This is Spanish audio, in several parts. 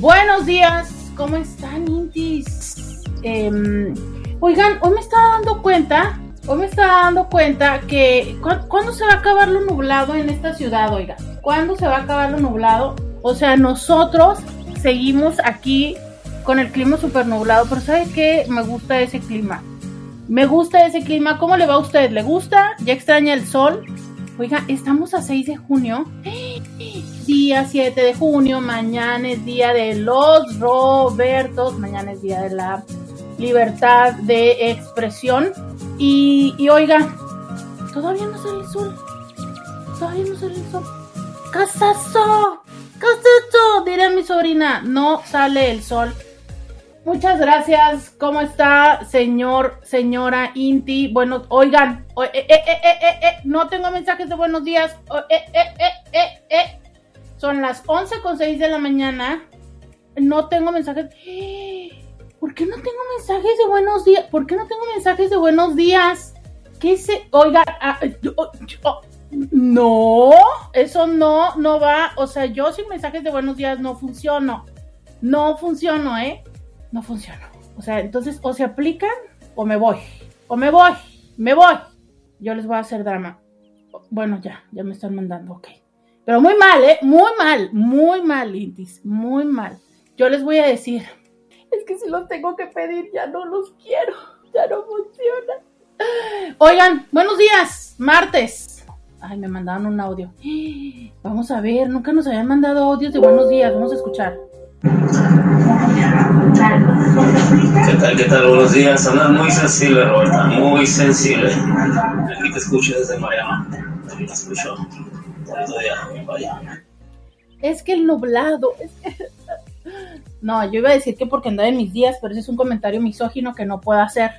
Buenos días. ¿Cómo están, Intis? Em, oigan, hoy me estaba dando cuenta, hoy me estaba dando cuenta que ¿cuándo se va a acabar lo nublado en esta ciudad, oigan? ¿Cuándo se va a acabar lo nublado? O sea, nosotros seguimos aquí con el clima súper nublado, pero ¿sabe qué? Me gusta ese clima. Me gusta ese clima. ¿Cómo le va a usted? ¿Le gusta? ¿Ya extraña el sol? Oiga, estamos a 6 de junio. Día 7 de junio. Mañana es día de los Robertos. Mañana es día de la libertad de expresión. Y, y oiga, todavía no sale el sol. Todavía no sale el sol. ¡Casazo! ¡Casazo! Diré mi sobrina. No sale el sol. Muchas gracias. ¿Cómo está, señor, señora Inti? Bueno, oigan, eh, eh, eh, no tengo mensajes de buenos días. Son las 11 con 6 de la mañana. No tengo mensajes. ¿Por qué no tengo mensajes de buenos días? ¿Por qué no tengo mensajes de buenos días? ¿Qué se? Oigan, ah, no, eso no, no va. O sea, yo sin mensajes de buenos días no funciono. No funciono, ¿eh? no funcionó. O sea, entonces o se aplican o me voy. O me voy, me voy. Yo les voy a hacer drama. Bueno, ya, ya me están mandando, ok. Pero muy mal, ¿eh? Muy mal, muy mal, Intis, muy mal. Yo les voy a decir, es que si los tengo que pedir, ya no los quiero, ya no funciona. Oigan, buenos días, martes. Ay, me mandaron un audio. Vamos a ver, nunca nos habían mandado audios de buenos días, vamos a escuchar. ¿Qué tal, qué tal? Buenos días. Andas muy sensible, Roberta, muy sensible. Aquí te escucho desde Miami. Aquí te escucho. Es que el nublado. No, yo iba a decir que porque andaba en mis días, pero ese es un comentario misógino que no puedo hacer.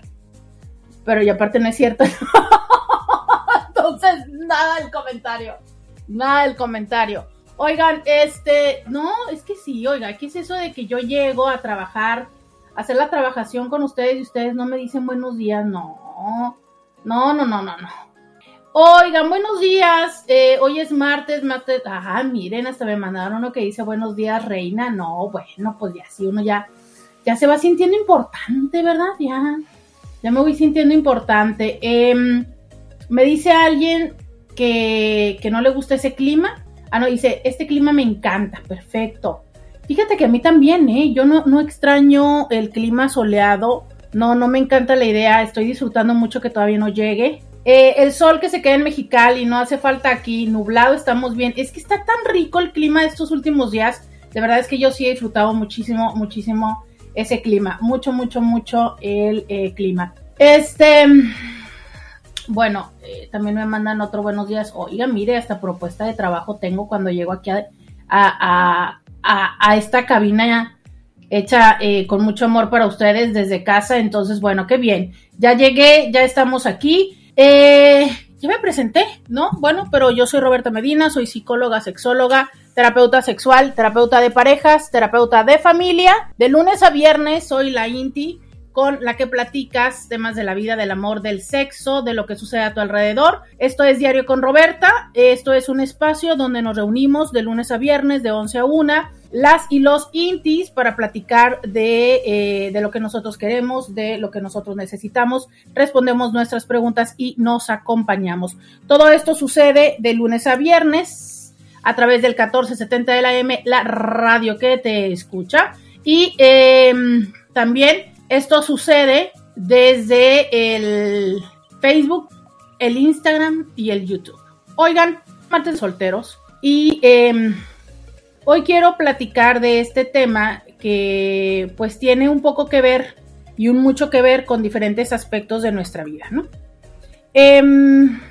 Pero y aparte no es cierto. Entonces, nada el comentario. Nada el comentario. Oigan, este, no, es que sí, oiga, ¿qué es eso de que yo llego a trabajar, a hacer la trabajación con ustedes y ustedes no me dicen buenos días? No, no, no, no, no, no. Oigan, buenos días. Eh, hoy es martes, martes. Ah, miren, hasta me mandaron uno que dice buenos días, reina. No, bueno, pues ya sí, uno ya, ya se va sintiendo importante, ¿verdad? Ya, ya me voy sintiendo importante. Em, me dice alguien que, que no le gusta ese clima. Ah, no, dice, este clima me encanta, perfecto. Fíjate que a mí también, ¿eh? Yo no, no extraño el clima soleado, no, no me encanta la idea, estoy disfrutando mucho que todavía no llegue. Eh, el sol que se queda en Mexicali, no hace falta aquí, nublado, estamos bien. Es que está tan rico el clima de estos últimos días, de verdad es que yo sí he disfrutado muchísimo, muchísimo ese clima, mucho, mucho, mucho el eh, clima. Este... Bueno, eh, también me mandan otro buenos días. Oiga, mire, esta propuesta de trabajo tengo cuando llego aquí a, esta cabina hecha con mucho amor para ustedes desde casa. Entonces, bueno, qué bien. Ya llegué, ya estamos aquí. Eh, ya me presenté, ¿no? Bueno, pero yo soy Roberta Medina, soy psicóloga, sexóloga, terapeuta sexual, terapeuta de parejas, terapeuta de familia. De lunes a viernes soy la INTI con la que platicas temas de la vida, del amor, del sexo, de lo que sucede a tu alrededor. Esto es Diario con Roberta. Esto es un espacio donde nos reunimos de lunes a viernes de 11 a 1 las y los intis para platicar de, eh, de, lo que nosotros queremos, de lo que nosotros necesitamos, respondemos nuestras preguntas y nos acompañamos. Todo esto sucede de lunes a viernes a través del 1470 de la M, la radio que te escucha. Y em, también esto sucede desde el Facebook, el Instagram y el YouTube. Oigan, martes solteros. Y em, hoy quiero platicar de este tema que pues tiene un poco que ver y un mucho que ver con diferentes aspectos de nuestra vida, ¿no? Em,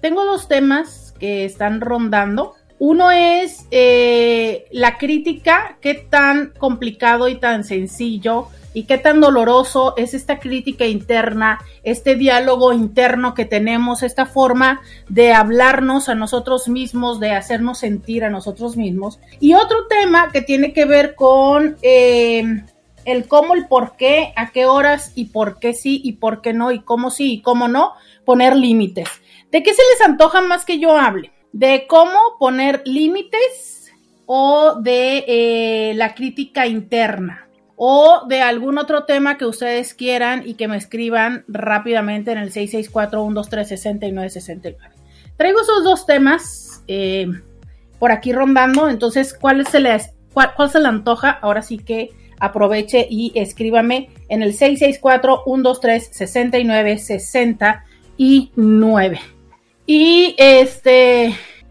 tengo dos temas que están rondando Uno es eh, la crítica, qué tan complicado y tan sencillo y qué tan doloroso es esta crítica interna, este diálogo interno que tenemos, esta forma de hablarnos a nosotros mismos, de hacernos sentir a nosotros mismos. Y otro tema que tiene que ver con eh, el cómo, el por qué, a qué horas y por qué sí y por qué no y cómo sí y cómo no, poner límites. ¿De qué se les antoja más que yo hable? ¿De cómo poner límites o de eh, la crítica interna? O de algún otro tema que ustedes quieran y que me escriban rápidamente en el 664-123-6969. Traigo esos dos temas eh, por aquí rondando, entonces, ¿cuál se, les, cuál, se le antoja? Ahora sí que aproveche y escríbame en el 664-123-6969. Y este,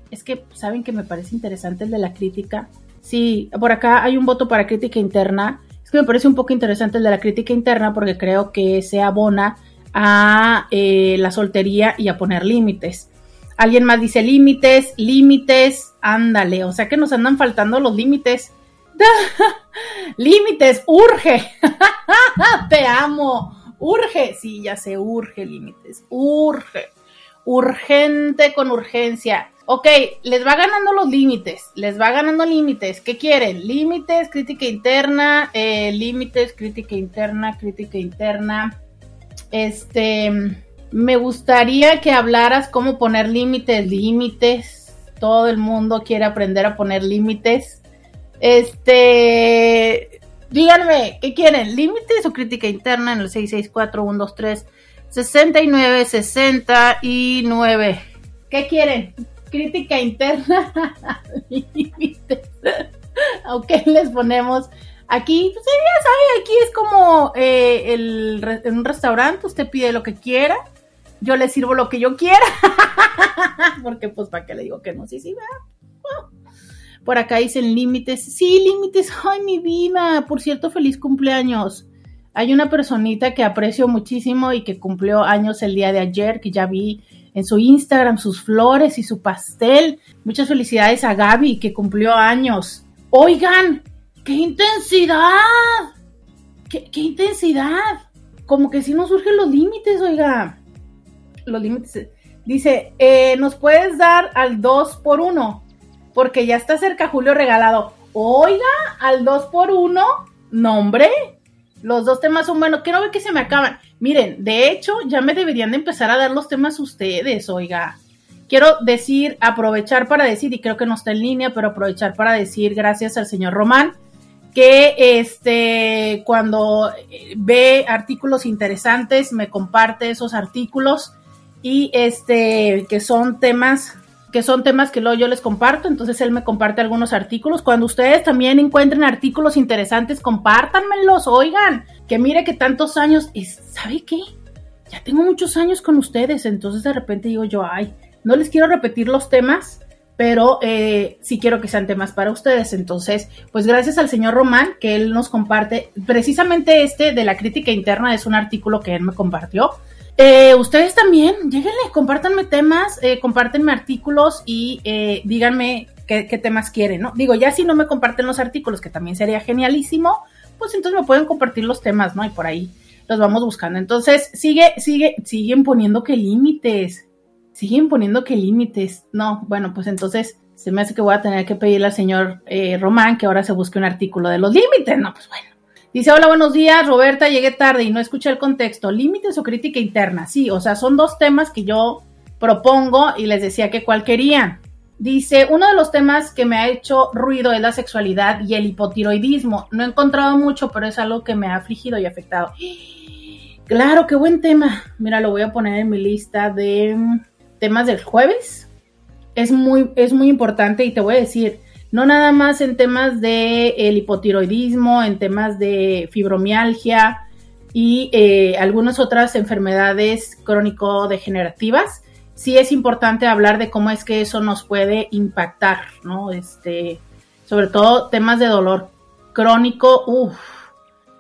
es que saben que me parece interesante el de la crítica. Sí, por acá hay un voto para crítica interna es que me parece un poco interesante el de la crítica interna porque creo que se abona a eh, la soltería y a poner límites. Alguien más dice límites, límites, ándale, o sea que nos andan faltando los límites. límites, urge. Te amo, urge. Sí, ya se urge límites, urge. Urgente con urgencia. Ok, les va ganando los límites, les va ganando límites. ¿Qué quieren? Límites, crítica interna, eh, límites, crítica interna, crítica interna. Este, me gustaría que hablaras cómo poner límites, límites. Todo el mundo quiere aprender a poner límites. Este, díganme, ¿qué quieren? ¿Límites o crítica interna en el 664 123 69 69? ¿Qué quieren? Crítica interna, ok, les ponemos aquí, pues ya sabe, aquí es como eh, el, en un restaurante, usted pide lo que quiera, yo le sirvo lo que yo quiera, porque pues para qué le digo que no, sí, sí, Por acá dicen límites, sí, límites, ay mi vida, por cierto, feliz cumpleaños. Hay una personita que aprecio muchísimo y que cumplió años el día de ayer, que ya vi en su Instagram sus flores y su pastel. Muchas felicidades a Gaby que cumplió años. Oigan, qué intensidad. Qué, intensidad. Como que si no surgen los límites, oiga. Los límites. Dice, eh, ¿nos puedes dar al 2 por 1? Porque ya está cerca Julio regalado. Oiga, al 2 por 1. Nombre. Los dos temas son buenos. Quiero ver que se me acaban. Miren, de hecho, ya me deberían de empezar a dar los temas ustedes, oiga. Quiero decir, aprovechar para decir, y creo que no está en línea, pero aprovechar para decir, gracias al señor Román, que este, cuando ve artículos interesantes, me comparte esos artículos y este, que son temas que son temas que luego yo les comparto, entonces él me comparte algunos artículos. Cuando ustedes también encuentren artículos interesantes, compártanmelos, oigan, que mire que tantos años, y ¿sabe qué? Ya tengo muchos años con ustedes, entonces de repente digo yo, ay, no les quiero repetir los temas, pero eh, sí quiero que sean temas para ustedes. Entonces, pues gracias al señor Román, que él nos comparte, precisamente este de la crítica interna es un artículo que él me compartió eh, ustedes también, lléguenle, compártanme temas, eh, compártenme artículos y eh, díganme qué, temas quieren, ¿no? Digo, ya si no me comparten los artículos, que también sería genialísimo, pues entonces me pueden compartir los temas, ¿no? Y por ahí los vamos buscando. Entonces, sigue, sigue, siguen poniendo que límites, siguen poniendo que límites. No, bueno, pues entonces se me hace que voy a tener que pedirle al señor eh, Román que ahora se busque un artículo de los límites, no, pues bueno. Dice, hola, buenos días, Roberta, llegué tarde y no escuché el contexto. Límites o crítica interna. Sí, o sea, son dos temas que yo propongo y les decía que cuál querían. Dice, uno de los temas que me ha hecho ruido es la sexualidad y el hipotiroidismo. No he encontrado mucho, pero es algo que me ha afligido y afectado. Claro, qué buen tema. Mira, lo voy a poner en mi lista de temas del jueves. Es muy, es muy importante y te voy a decir, no nada más en temas de el hipotiroidismo, en temas de fibromialgia y eh, algunas otras enfermedades crónico-degenerativas, sí es importante hablar de cómo es que eso nos puede impactar, ¿no? Este, sobre todo temas de dolor crónico, uff,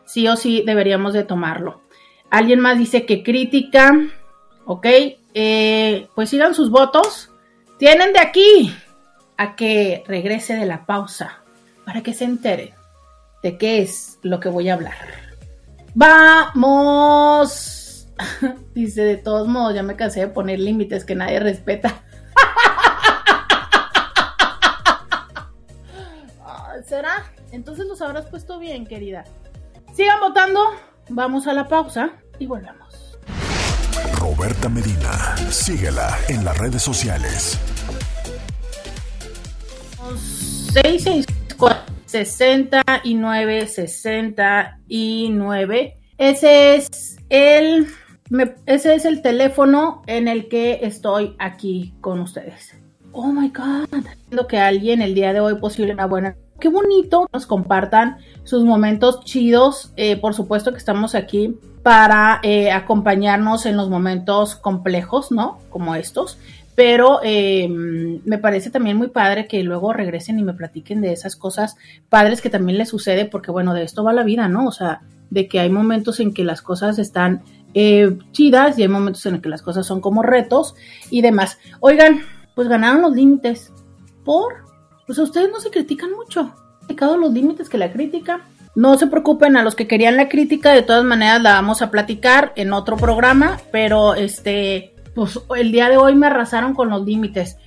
sí o sí deberíamos de tomarlo. Alguien más dice que crítica, ok, eh, pues sigan sus votos, tienen de aquí a que regrese de la pausa para que se entere de qué es lo que voy a hablar. Vamos. Dice, de todos modos, ya me cansé de poner límites que nadie respeta. ¿Será? Entonces los habrás puesto bien, querida. Sigan votando. Vamos a la pausa y volvemos. Roberta Medina, síguela en las redes sociales. 664 69 69. Ese es el ese es el teléfono en el que estoy aquí con ustedes. Oh my god. Lo que alguien el día de hoy posible una buena qué bonito nos compartan sus momentos chidos. Eh, por supuesto que estamos aquí para eh, acompañarnos en los momentos complejos, ¿no? Como estos. Pero eh, me parece también muy padre que luego regresen y me platiquen de esas cosas padres que también les sucede, porque bueno, de esto va la vida, ¿no? O sea, de que hay momentos en que las cosas están chidas y hay momentos en que las cosas son como retos y demás. Oigan, pues ganaron los límites por pues a ustedes no se critican mucho. Criticado los límites que la crítica. No se preocupen a los que querían la crítica, de todas maneras la vamos a platicar en otro programa, pero este, pues el día de hoy me arrasaron con los límites.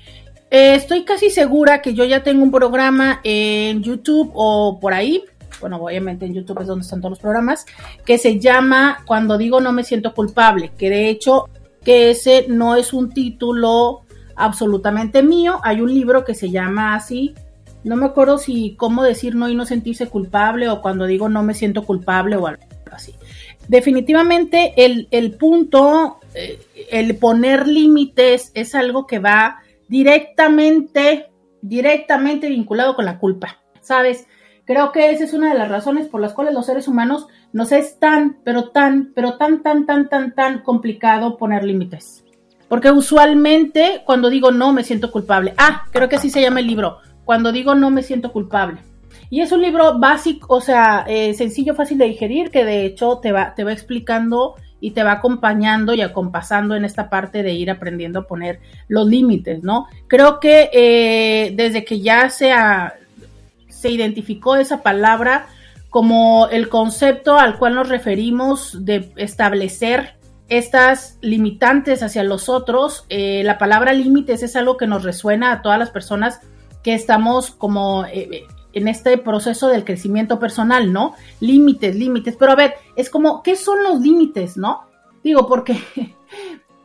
Eh, estoy casi segura que yo ya tengo un programa en YouTube o por ahí, bueno, obviamente en YouTube es donde están todos los programas, que se llama Cuando digo no me siento culpable, que de hecho que ese no es un título absolutamente mío. Hay un libro que se llama así. No me acuerdo si cómo decir no y no sentirse culpable o cuando digo no me siento culpable o algo así. Definitivamente el, punto, eh, el poner límites es algo que va directamente, directamente vinculado con la culpa. ¿Sabes? Creo que esa es una de las razones por las cuales los seres humanos nos es tan, pero tan, pero tan, tan, tan, tan, tan complicado poner límites. Porque usualmente cuando digo no me siento culpable. Ah, creo que así se llama el libro. Cuando digo no me siento culpable. Y es un libro básico, o sea, eh, sencillo, fácil de digerir, que de hecho te va, te va explicando y te va acompañando y acompasando en esta parte de ir aprendiendo a poner los límites, ¿no? Creo que eh, desde que ya se, se identificó esa palabra como el concepto al cual nos referimos de establecer estas limitantes hacia los otros. Eh, la palabra límites es algo que nos resuena a todas las personas que estamos como eh, en este proceso del crecimiento personal, ¿no? Límites, límites. Pero a ver, es como, ¿qué son los límites, no? Digo, porque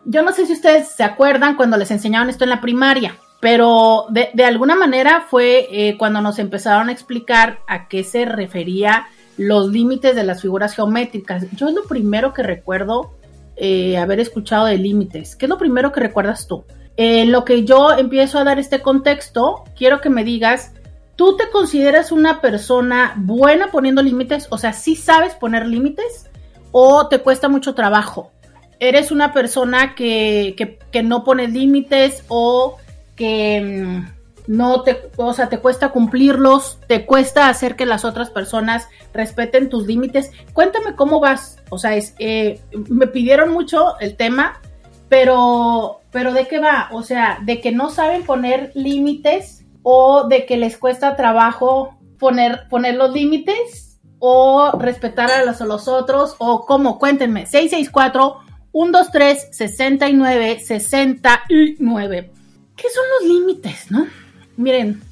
yo no sé si ustedes se acuerdan cuando les enseñaban esto en la primaria, pero de, alguna manera fue cuando nos empezaron a explicar a qué se refería los límites de las figuras geométricas. Yo es lo primero que recuerdo eh, haber escuchado de límites. ¿Qué es lo primero que recuerdas tú? En lo que yo empiezo a dar este contexto, quiero que me digas, ¿tú te consideras una persona buena poniendo límites? O sea, ¿sí sabes poner límites? ¿O te cuesta mucho trabajo? ¿Eres una persona que, que, que no pone límites o que mm, no te, o sea, te cuesta cumplirlos, te cuesta hacer que las otras personas respeten tus límites. Cuéntame cómo vas. O sea, es, eh, me pidieron mucho el tema, pero, pero ¿de qué va? O sea, de que no saben poner límites o de que les cuesta trabajo poner, poner los límites o respetar a los, a los otros o cómo. Cuéntenme. 664 123 69 69. ¿Qué son los límites, no? Miren,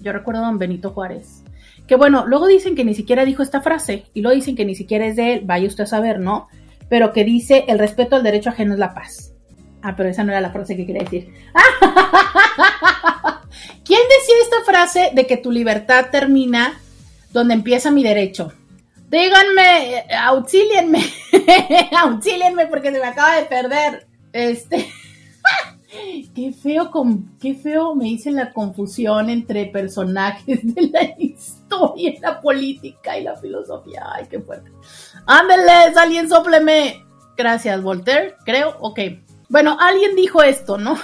yo recuerdo a don Benito Juárez, que bueno, luego dicen que ni siquiera dijo esta frase, y luego dicen que ni siquiera es de él, vaya usted a saber, ¿no? Pero que dice, el respeto al derecho ajeno es la paz. Ah, pero esa no era la frase que quería decir. ¿Quién decía esta frase de que tu libertad termina donde empieza mi derecho? Díganme, auxílienme, auxílienme porque se me acaba de perder. Este. Qué feo, qué feo me dice la confusión entre personajes de la historia, la política y la filosofía. Ay, qué fuerte. Ándale, alguien sopleme. Gracias, Voltaire, creo. Ok. Bueno, alguien dijo esto, ¿no?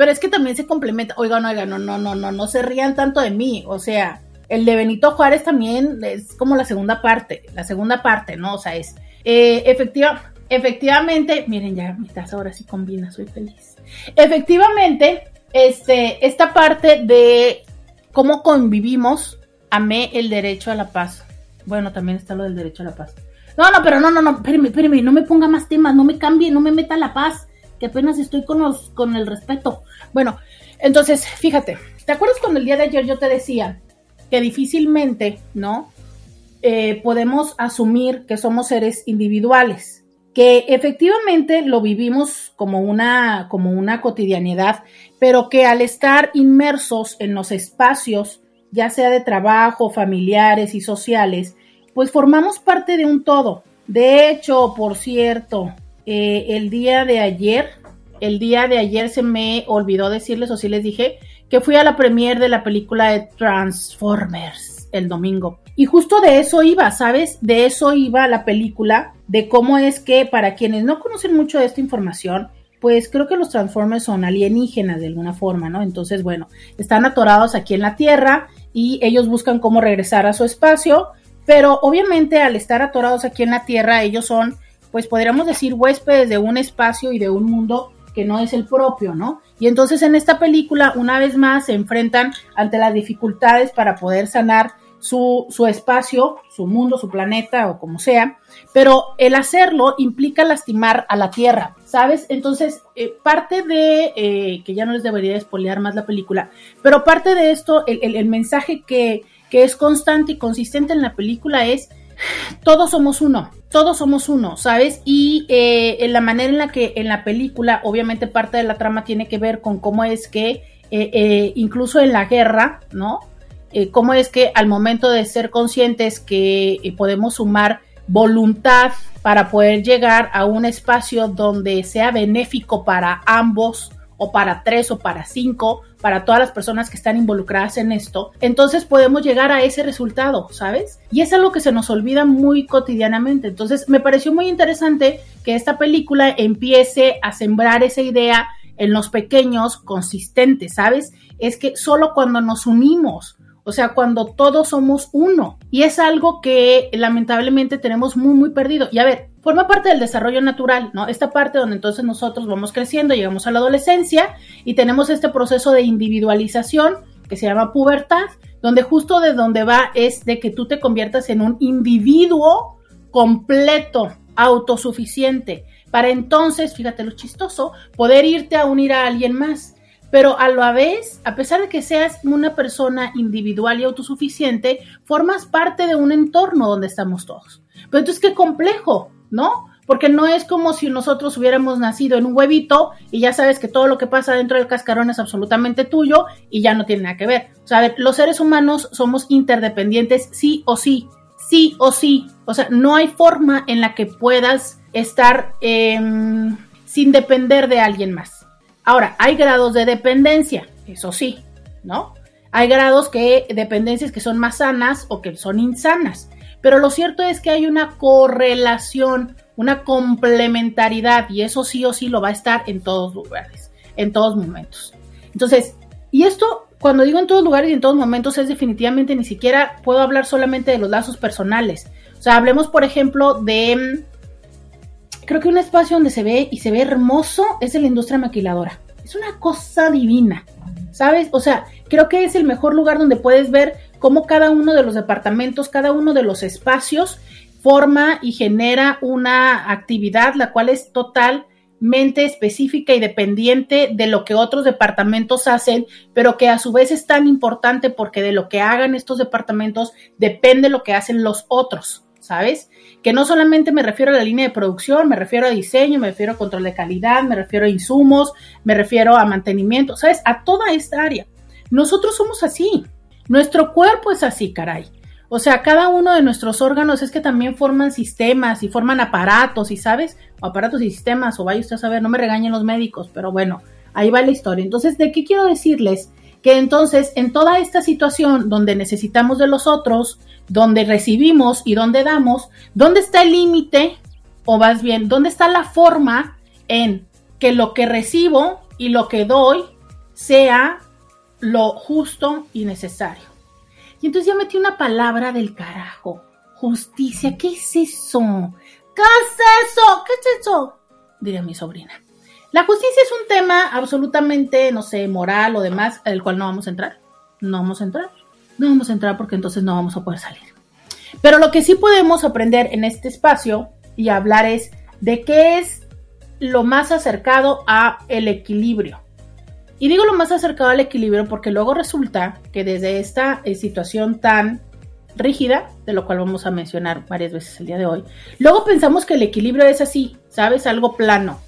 Pero es que también se complementa. Oigan, oigan, no, no, no, no, no se rían tanto de mí. O sea, el de Benito Juárez también es como la segunda parte. La segunda parte, ¿no? O sea, es eh, efectiva, efectivamente. Miren, ya mi taza ahora sí combina, soy feliz. Efectivamente, este, esta parte de cómo convivimos, amé el derecho a la paz. Bueno, también está lo del derecho a la paz. No, no, pero no, no, no, espérame, espérame, no me ponga más temas, no me cambie, no me meta la paz, que apenas estoy con, los, con el respeto. Bueno, entonces, fíjate, ¿te acuerdas cuando el día de ayer yo te decía que difícilmente, ¿no? Eh, podemos asumir que somos seres individuales, que efectivamente lo vivimos como una, como una cotidianidad, pero que al estar inmersos en los espacios, ya sea de trabajo, familiares y sociales, pues formamos parte de un todo. De hecho, por cierto, eh, el día de ayer, el día de ayer se me olvidó decirles o sí les dije que fui a la premiere de la película de Transformers el domingo. Y justo de eso iba, ¿sabes? De eso iba la película, de cómo es que para quienes no conocen mucho de esta información, pues creo que los Transformers son alienígenas de alguna forma, ¿no? Entonces, bueno, están atorados aquí en la Tierra y ellos buscan cómo regresar a su espacio, pero obviamente al estar atorados aquí en la Tierra, ellos son, pues podríamos decir, huéspedes de un espacio y de un mundo que no es el propio, ¿no? Y entonces en esta película, una vez más, se enfrentan ante las dificultades para poder sanar su, su, espacio, su mundo, su planeta o como sea, pero el hacerlo implica lastimar a la Tierra, ¿sabes? Entonces, eh, parte de, eh, que ya no les debería despolear más la película, pero parte de esto, el, el, mensaje que, que es constante y consistente en la película es, todos somos uno, todos somos uno, ¿sabes? Y eh, en la manera en la que en la película, obviamente parte de la trama tiene que ver con cómo es que eh, eh, incluso en la guerra, ¿no? Cómo es que al momento de ser conscientes que podemos sumar voluntad para poder llegar a un espacio donde sea benéfico para ambos o para tres o para cinco, para todas las personas que están involucradas en esto, entonces podemos llegar a ese resultado, ¿sabes? Y es algo que se nos olvida muy cotidianamente. Entonces me pareció muy interesante que esta película empiece a sembrar esa idea en los pequeños consistentes, ¿sabes? Es que solo cuando nos unimos, o sea, cuando todos somos uno. Y es algo que lamentablemente tenemos muy, muy perdido. Y a ver, forma parte del desarrollo natural, ¿no? Esta parte donde entonces nosotros vamos creciendo, llegamos a la adolescencia y tenemos este proceso de individualización que se llama pubertad, donde justo de donde va es de que tú te conviertas en un individuo completo, autosuficiente, para entonces, fíjate lo chistoso, poder irte a unir a alguien más pero a la vez, a pesar de que seas una persona individual y autosuficiente, formas parte de un entorno donde estamos todos. Pero entonces, qué complejo, ¿no? Porque no es como si nosotros hubiéramos nacido en un huevito y ya sabes que todo lo que pasa dentro del cascarón es absolutamente tuyo y ya no tiene nada que ver. O sea, a ver, los seres humanos somos interdependientes sí o sí, sí o sí. O sea, no hay forma en la que puedas estar eh, sin depender de alguien más. Ahora, hay grados de dependencia, eso sí, ¿no? Hay grados que dependencias que son más sanas o que son insanas. Pero lo cierto es que hay una correlación, una complementariedad y eso sí o sí lo va a estar en todos lugares, en todos momentos. Entonces, y esto cuando digo en todos lugares y en todos momentos es definitivamente ni siquiera puedo hablar solamente de los lazos personales. O sea, hablemos por ejemplo de creo que un espacio donde se ve y se ve hermoso es la industria maquiladora. Es una cosa divina, ¿sabes? O sea, creo que es el mejor lugar donde puedes ver cómo cada uno de los departamentos, cada uno de los espacios forma y genera una actividad la cual es totalmente específica y dependiente de lo que otros departamentos hacen, pero que a su vez es tan importante porque de lo que hagan estos departamentos depende lo que hacen los otros, ¿sabes? que no solamente me refiero a la línea de producción, me refiero a diseño, me refiero a control de calidad, me refiero a insumos, me refiero a mantenimiento, ¿sabes? A toda esta área. Nosotros somos así. Nuestro cuerpo es así, caray. O sea, cada uno de nuestros órganos es que también forman sistemas y forman aparatos, y sabes, o aparatos y sistemas, o vaya usted a saber, no me regañen los médicos, pero bueno, ahí va la historia. Entonces, ¿de qué quiero decirles? Que entonces, en toda esta situación donde necesitamos de los otros, donde recibimos y donde damos, ¿dónde está el límite? O más bien, ¿dónde está la forma en que lo que recibo y lo que doy sea lo justo y necesario? Y entonces ya metí una palabra del carajo. Justicia, ¿qué es eso? ¿Qué es eso? ¿Qué es eso? Diría mi sobrina. La justicia es un tema absolutamente, no sé, moral o demás, el cual no vamos a entrar. No vamos a entrar. No vamos a entrar porque entonces no vamos a poder salir. Pero lo que sí podemos aprender en este espacio y hablar es de qué es lo más acercado a el equilibrio. Y digo lo más acercado al equilibrio porque luego resulta que desde esta eh, situación tan rígida, de lo cual vamos a mencionar varias veces el día de hoy, luego pensamos que el equilibrio es así, ¿sabes? Algo plano.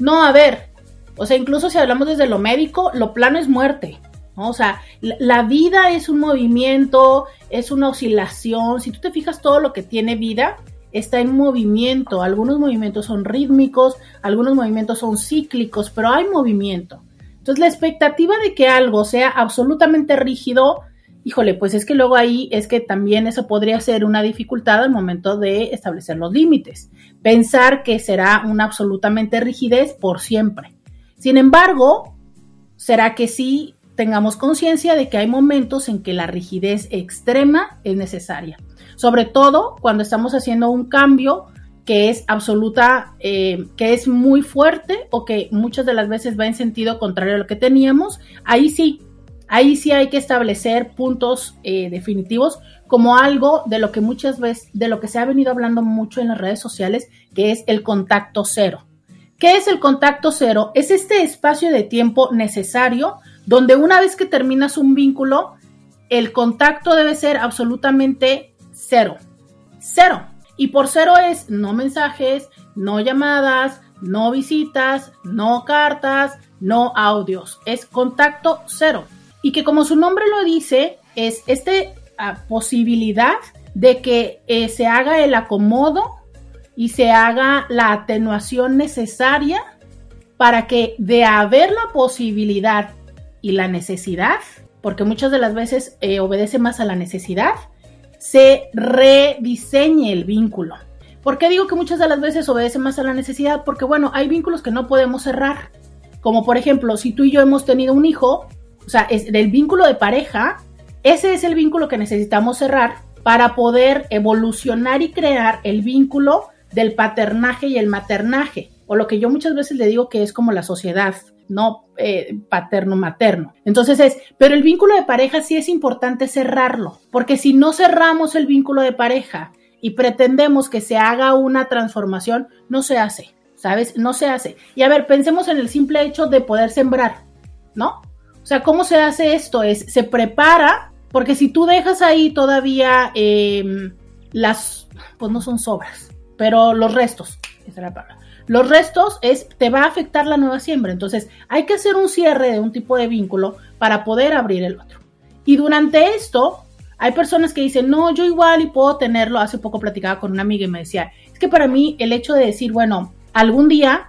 No, a ver, o sea, incluso si hablamos desde lo médico, lo plano es muerte. O sea, la, vida es un movimiento, es una oscilación. Si tú te fijas, todo lo que tiene vida está en movimiento. Algunos movimientos son rítmicos, algunos movimientos son cíclicos, pero hay movimiento. Entonces, la expectativa de que algo sea absolutamente rígido, híjole, pues es que luego ahí es que también eso podría ser una dificultad al momento de establecer los límites. Pensar que será una absolutamente rigidez por siempre. Sin embargo, será que sí tengamos conciencia de que hay momentos en que la rigidez extrema es necesaria, sobre todo cuando estamos haciendo un cambio que es absoluta, eh, que es muy fuerte o que muchas de las veces va en sentido contrario a lo que teníamos, ahí sí, ahí sí hay que establecer puntos eh, definitivos como algo de lo que muchas veces, de lo que se ha venido hablando mucho en las redes sociales, que es el contacto cero. ¿Qué es el contacto cero? Es este espacio de tiempo necesario donde una vez que terminas un vínculo, el contacto debe ser absolutamente cero. Cero. Y por cero es no mensajes, no llamadas, no visitas, no cartas, no audios. Es contacto cero. Y que como su nombre lo dice, es esta ah, posibilidad de que eh, se haga el acomodo y se haga la atenuación necesaria para que de haber la posibilidad y la necesidad, porque muchas de las veces eh, obedece más a la necesidad, se rediseñe el vínculo. ¿Por qué digo que muchas de las veces obedece más a la necesidad? Porque bueno, hay vínculos que no podemos cerrar. Como por ejemplo, si tú y yo hemos tenido un hijo, o sea, es del vínculo de pareja, ese es el vínculo que necesitamos cerrar para poder evolucionar y crear el vínculo del paternaje y el maternaje, o lo que yo muchas veces le digo que es como la sociedad, no eh, paterno-materno. Entonces es, pero el vínculo de pareja sí es importante cerrarlo, porque si no cerramos el vínculo de pareja y pretendemos que se haga una transformación, no se hace, ¿sabes? No se hace. Y a ver, pensemos en el simple hecho de poder sembrar, ¿no? O sea, ¿cómo se hace esto? Es, se prepara, porque si tú dejas ahí todavía em, las, pues no son sobras, pero los restos, esa es la palabra los restos es, te va a afectar la nueva siembra. Entonces, hay que hacer un cierre de un tipo de vínculo para poder abrir el otro. Y durante esto, hay personas que dicen, no, yo igual y puedo tenerlo. Hace poco platicaba con una amiga y me decía, es que para mí el hecho de decir, bueno, algún día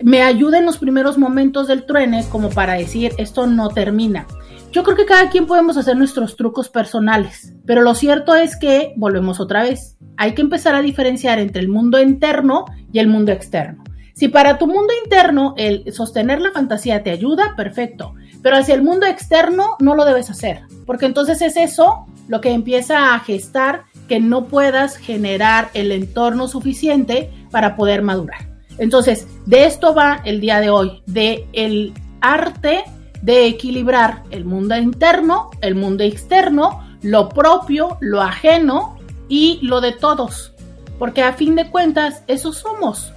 me ayuda en los primeros momentos del truene como para decir, esto no termina. Yo creo que cada quien podemos hacer nuestros trucos personales, pero lo cierto es que, volvemos otra vez, hay que empezar a diferenciar entre el mundo interno y el mundo externo. Si para tu mundo interno el sostener la fantasía te ayuda, perfecto, pero hacia el mundo externo no lo debes hacer, porque entonces es eso lo que empieza a gestar que no puedas generar el entorno suficiente para poder madurar. Entonces, de esto va el día de hoy, de el arte de equilibrar el mundo interno, el mundo externo, lo propio, lo ajeno y lo de todos. Porque a fin de cuentas, eso somos.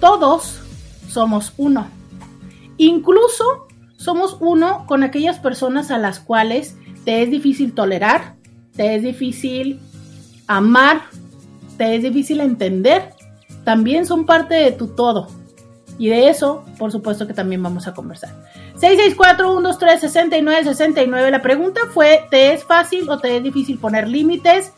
Todos somos uno. Incluso somos uno con aquellas personas a las cuales te es difícil tolerar, te es difícil amar, te es difícil entender. También son parte de tu todo. Y de eso, por supuesto que también vamos a conversar. 664-123-6969. La pregunta fue, ¿te es fácil o te es difícil poner límites?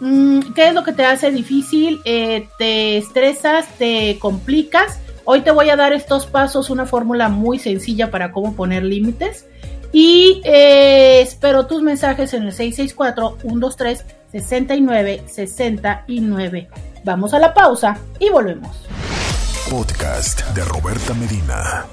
Mm, ¿Qué es lo que te hace difícil? Eh, ¿Te estresas? ¿Te complicas? Hoy te voy a dar estos pasos, una fórmula muy sencilla para cómo poner límites. Y eh, espero tus mensajes en el 664-123-6969. Vamos a la pausa y volvemos. Podcast de Roberta Medina.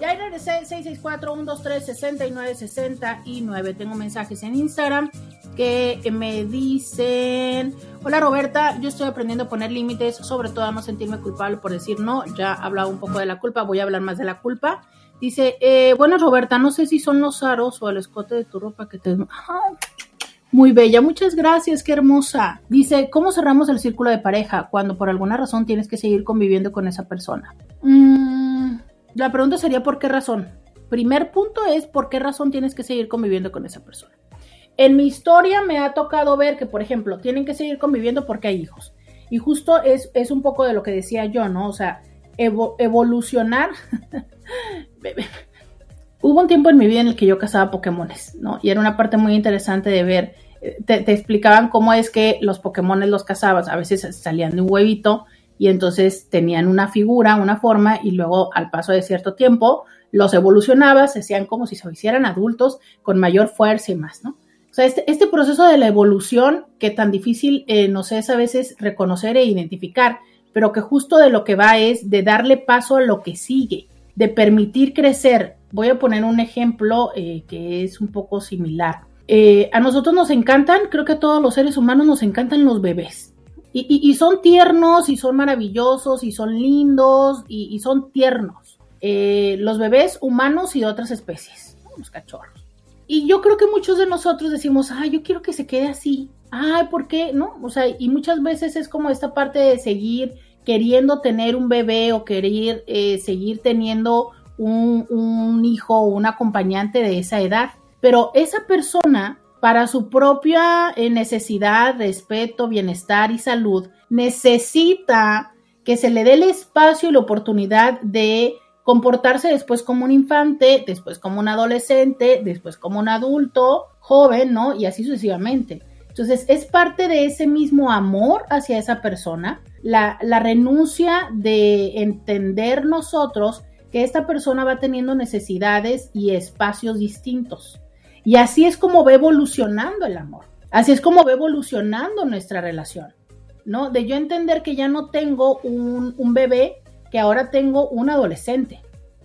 Ya regresé, 664-123-6969. Tengo mensajes en Instagram que me dicen, Hola Roberta, yo estoy aprendiendo a poner límites, sobre todo a no sentirme culpable por decir no. Ya he hablado un poco de la culpa, voy a hablar más de la culpa. Dice, eh, bueno Roberta, no sé si son los aros o el escote de tu ropa que te... muy bella, muchas gracias, qué hermosa. Dice, ¿cómo cerramos el círculo de pareja cuando por alguna razón tienes que seguir conviviendo con esa persona? Mm, la pregunta sería, ¿por qué razón? Primer punto es, ¿por qué razón tienes que seguir conviviendo con esa persona? En mi historia me ha tocado ver que, por ejemplo, tienen que seguir conviviendo porque hay hijos. Y justo es, es un poco de lo que decía yo, ¿no? O sea, evolucionar. Hubo un tiempo en mi vida en el que yo cazaba Pokémones, ¿no? Y era una parte muy interesante de ver. Eh, te, te explicaban cómo es que los Pokémones los cazabas. A veces salían de un huevito y entonces tenían una figura, una forma, y luego al paso de cierto tiempo los evolucionabas, se hacían como si se hicieran adultos con mayor fuerza y más, ¿no? sea, este, este, proceso de la evolución que tan difícil eh, nos es a veces reconocer e identificar, pero que justo de lo que va es de darle paso a lo que sigue, de permitir crecer. Voy a poner un ejemplo eh, que es un poco similar. Eh, a nosotros nos encantan, creo que a todos los seres humanos nos encantan los bebés. Y, son tiernos y son maravillosos y son lindos y, son tiernos. los bebés humanos y de otras especies, los cachorros. Y yo creo que muchos de nosotros decimos, ay, yo quiero que se quede así. Ay, ¿por qué? ¿No? O sea, y muchas veces es como esta parte de seguir queriendo tener un bebé o querer eh, seguir teniendo un, un hijo o un acompañante de esa edad. Pero esa persona, para su propia eh, necesidad, respeto, bienestar y salud, necesita que se le dé el espacio y la oportunidad de comportarse después como un infante, después como un adolescente, después como un adulto, joven, ¿no? Y así sucesivamente. Entonces, es parte de ese mismo amor hacia esa persona, la, la renuncia de entender nosotros que esta persona va teniendo necesidades y espacios distintos. Y así es como va evolucionando el amor. Así es como va evolucionando nuestra relación, ¿no? De yo entender que ya no tengo un, un bebé que ahora tengo un adolescente.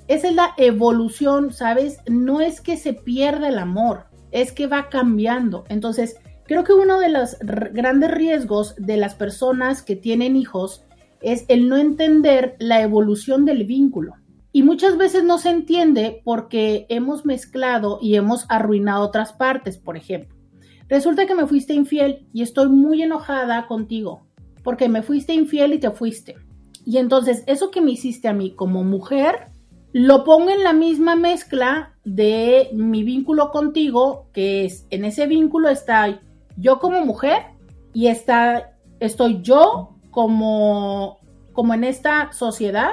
Esa es la evolución, ¿sabes? No es que se pierda el amor, es que va cambiando. Entonces, creo que uno de los grandes riesgos de las personas que tienen hijos es el no entender la evolución del vínculo. Y muchas veces no se entiende porque hemos mezclado y hemos arruinado otras partes, por ejemplo. Resulta que me fuiste infiel y estoy muy enojada contigo porque me fuiste infiel y te fuiste. Y entonces eso que me hiciste a mí como mujer, lo pongo en la misma mezcla de mi vínculo contigo, que es, en ese vínculo está yo como mujer y está, estoy yo como, como en esta sociedad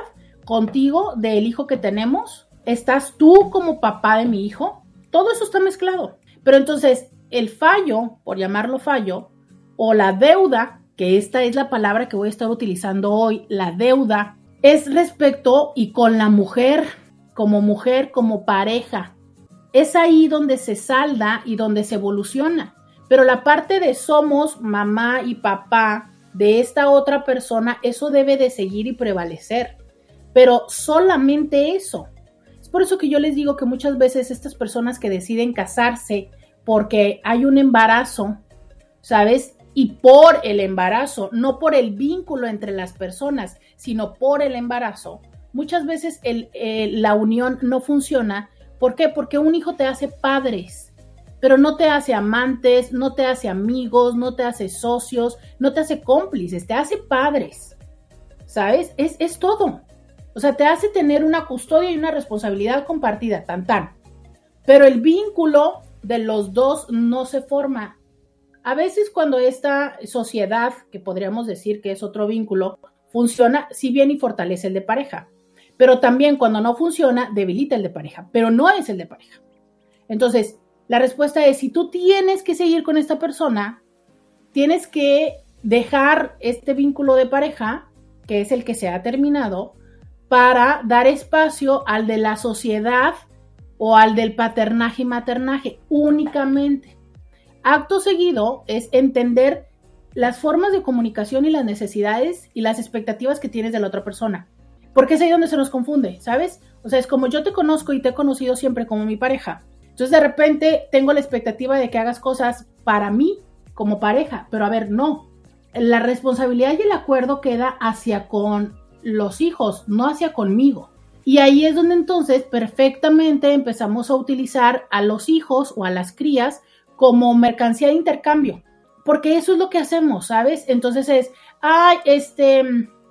contigo del hijo que tenemos, estás tú como papá de mi hijo, todo eso está mezclado. Pero entonces el fallo, por llamarlo fallo, o la deuda que esta es la palabra que voy a estar utilizando hoy, la deuda, es respecto y con la mujer, como mujer, como pareja. Es ahí donde se salda y donde se evoluciona. Pero la parte de somos mamá y papá de esta otra persona, eso debe de seguir y prevalecer. Pero solamente eso. Es por eso que yo les digo que muchas veces estas personas que deciden casarse porque hay un embarazo, ¿sabes? y por el embarazo, no por el vínculo entre las personas, sino por el embarazo. Muchas veces la unión no funciona. ¿Por qué? Porque un hijo te hace padres, pero no te hace amantes, no te hace amigos, no te hace socios, no te hace cómplices, te hace padres. ¿Sabes? Es, es todo. O sea, te hace tener una custodia y una responsabilidad compartida, tan tan. Pero el vínculo de los dos no se forma a veces cuando esta sociedad, que podríamos decir que es otro vínculo, funciona, si bien y fortalece el de pareja, pero también cuando no funciona, debilita el de pareja, pero no es el de pareja. Entonces, la respuesta es, si tú tienes que seguir con esta persona, tienes que dejar este vínculo de pareja, que es el que se ha terminado, para dar espacio al de la sociedad o al del paternaje y maternaje únicamente. Acto seguido es entender las formas de comunicación y las necesidades y las expectativas que tienes de la otra persona. Porque es ahí donde se nos confunde, ¿sabes? O sea, es como yo te conozco y te he conocido siempre como mi pareja. Entonces de repente tengo la expectativa de que hagas cosas para mí como pareja, pero a ver, no. la responsabilidad y el acuerdo queda hacia con los hijos, no hacia conmigo. Y ahí es donde entonces perfectamente empezamos a utilizar a los hijos o a las crías como mercancía de intercambio, porque eso es lo que hacemos, ¿sabes? Entonces es, ay, este,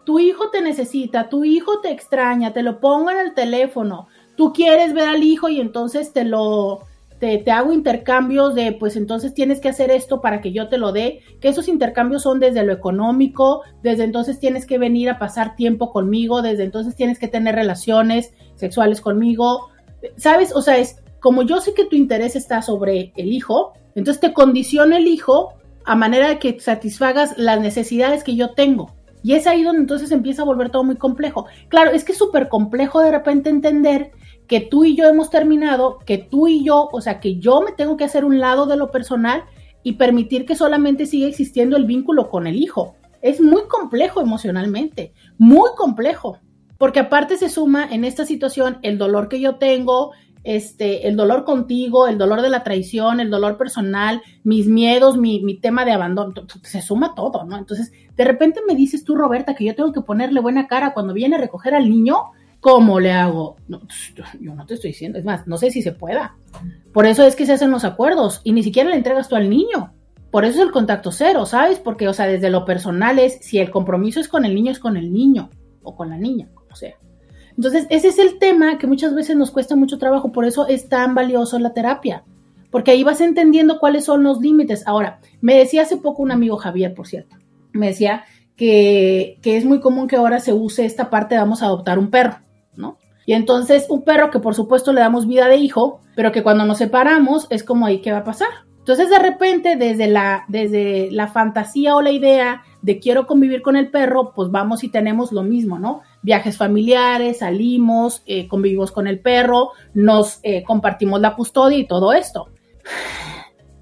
tu hijo te necesita, tu hijo te extraña, te lo pongo en el teléfono, tú quieres ver al hijo y entonces te lo, te, hago intercambios de, pues entonces tienes que hacer esto para que yo te lo dé, que esos intercambios son desde lo económico, desde entonces tienes que venir a pasar tiempo conmigo, desde entonces tienes que tener relaciones sexuales conmigo, ¿sabes? O sea, es como yo sé que tu interés está sobre el hijo, entonces te condiciono el hijo a manera de que satisfagas las necesidades que yo tengo. Y es ahí donde entonces empieza a volver todo muy complejo. Claro, es que es súper complejo de repente entender que tú y yo hemos terminado, que tú y yo, o sea, que yo me tengo que hacer un lado de lo personal y permitir que solamente siga existiendo el vínculo con el hijo. Es muy complejo emocionalmente, muy complejo, porque aparte se suma en esta situación el dolor que yo tengo, este, el dolor contigo, el dolor de la traición, el dolor personal, mis miedos, mi, mi tema de abandono, se suma todo, ¿no? Entonces, de repente me dices tú, Roberta, que yo tengo que ponerle buena cara cuando viene a recoger al niño, ¿Cómo le hago? No, yo no te estoy diciendo, es más, no sé si se pueda. Por eso es que se hacen los acuerdos y ni siquiera le entregas tú al niño. Por eso es el contacto cero, ¿sabes? Porque, o sea, desde lo personal es, si el compromiso es con el niño, es con el niño o con la niña, como sea. Entonces, ese es el tema que muchas veces nos cuesta mucho trabajo, por eso es tan valioso la terapia, porque ahí vas entendiendo cuáles son los límites. Ahora, me decía hace poco un amigo Javier, por cierto, me decía que, que es muy común que ahora se use esta parte de vamos a adoptar un perro. ¿no? Y entonces un perro que por supuesto le damos vida de hijo, pero que cuando nos separamos es como ahí qué va a pasar. Entonces de repente desde la, desde la fantasía o la idea de quiero convivir con el perro, pues vamos y tenemos lo mismo, ¿no? Viajes familiares, salimos, eh, convivimos con el perro, nos eh, compartimos la custodia y todo esto.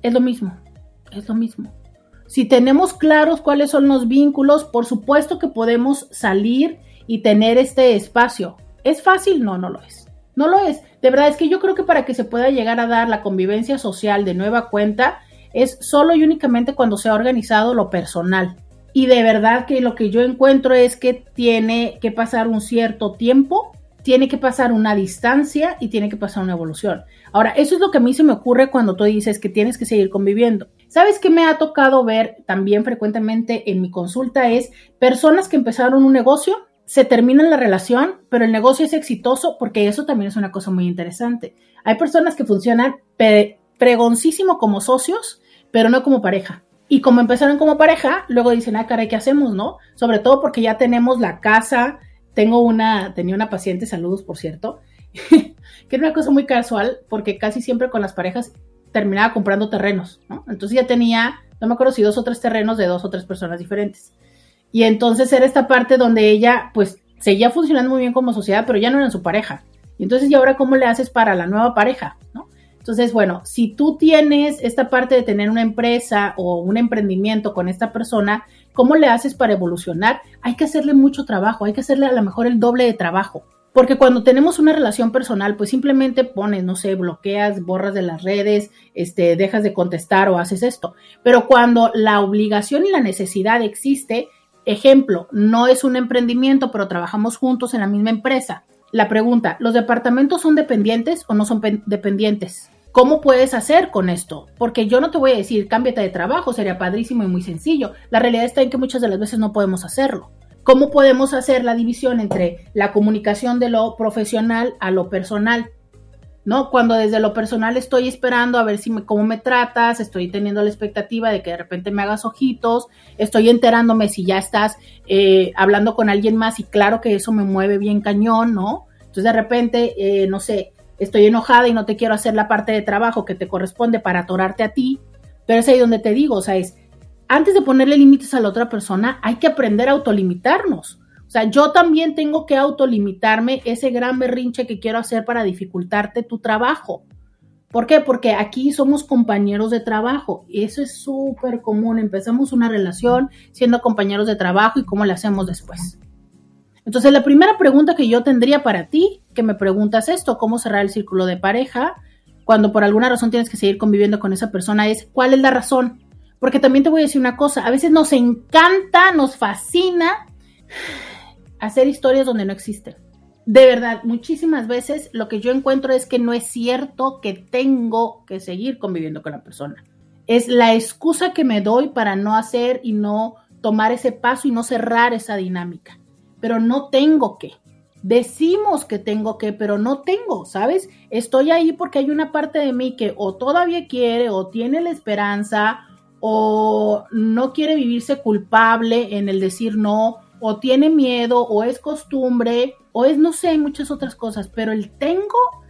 Es lo mismo, es lo mismo. Si tenemos claros cuáles son los vínculos, por supuesto que podemos salir y tener este espacio. ¿Es fácil? No, no lo es. No lo es. De verdad es que yo creo que para que se pueda llegar a dar la convivencia social de nueva cuenta es solo y únicamente cuando se ha organizado lo personal. Y de verdad que lo que yo encuentro es que tiene que pasar un cierto tiempo, tiene que pasar una distancia y tiene que pasar una evolución. Ahora, eso es lo que a mí se me ocurre cuando tú dices que tienes que seguir conviviendo. ¿Sabes qué me ha tocado ver también frecuentemente en mi consulta? Es personas que empezaron un negocio se termina la relación, pero el negocio es exitoso porque eso también es una cosa muy interesante. Hay personas que funcionan pregoncísimo como socios, pero no como pareja. Y como empezaron como pareja, luego dicen, ah, caray, ¿qué hacemos, no? Sobre todo porque ya tenemos la casa. Tengo una, tenía una paciente, saludos, por cierto, que era una cosa muy casual, porque casi siempre con las parejas terminaba comprando terrenos, ¿no? Entonces ya tenía, no me acuerdo si dos o tres terrenos de dos o tres personas diferentes. Y entonces era esta parte donde ella, pues, seguía funcionando muy bien como sociedad, pero ya no era su pareja. Y entonces, ¿y ahora cómo le haces para la nueva pareja? Entonces, bueno, si tú tienes esta parte de tener una empresa o un emprendimiento con esta persona, ¿cómo le haces para evolucionar? Hay que hacerle mucho trabajo, hay que hacerle a lo mejor el doble de trabajo. Porque cuando tenemos una relación personal, pues simplemente pones, no sé, bloqueas, borras de las redes, este, dejas de contestar o haces esto. Pero cuando la obligación y la necesidad existe, Ejemplo, no es un emprendimiento, pero trabajamos juntos en la misma empresa. La pregunta, ¿los departamentos son dependientes o no son dependientes? ¿Cómo puedes hacer con esto? Porque yo no te voy a decir, cámbiate de trabajo, sería padrísimo y muy sencillo. La realidad está en que muchas de las veces no podemos hacerlo. ¿Cómo podemos hacer la división entre la comunicación de lo profesional a lo personal? ¿no? Cuando desde lo personal estoy esperando a ver si me, cómo me tratas, estoy teniendo la expectativa de que de repente me hagas ojitos, estoy enterándome si ya estás eh, hablando con alguien más y claro que eso me mueve bien cañón, ¿no? Entonces de repente, eh, no sé, estoy enojada y no te quiero hacer la parte de trabajo que te corresponde para atorarte a ti, pero es ahí donde te digo, o sea, es, antes de ponerle límites a la otra persona, hay que aprender a autolimitarnos. O sea, yo también tengo que autolimitarme ese gran berrinche que quiero hacer para dificultarte tu trabajo. ¿Por qué? Porque aquí somos compañeros de trabajo. Eso es súper común. Empezamos una relación siendo compañeros de trabajo y cómo le hacemos después. Entonces, la primera pregunta que yo tendría para ti, que me preguntas esto, cómo cerrar el círculo de pareja, cuando por alguna razón tienes que seguir conviviendo con esa persona, es ¿cuál es la razón? Porque también te voy a decir una cosa, a veces nos encanta, nos fascina hacer historias donde no existen. De verdad, muchísimas veces lo que yo encuentro es que no es cierto que tengo que seguir conviviendo con la persona. Es la excusa que me doy para no hacer y no tomar ese paso y no cerrar esa dinámica. Pero no tengo que. Decimos que tengo que, pero no tengo, ¿sabes? Estoy ahí porque hay una parte de mí que o todavía quiere o tiene la esperanza o no quiere vivirse culpable en el decir no, o tiene miedo, o es costumbre, o es, no sé, muchas otras cosas, pero el tengo,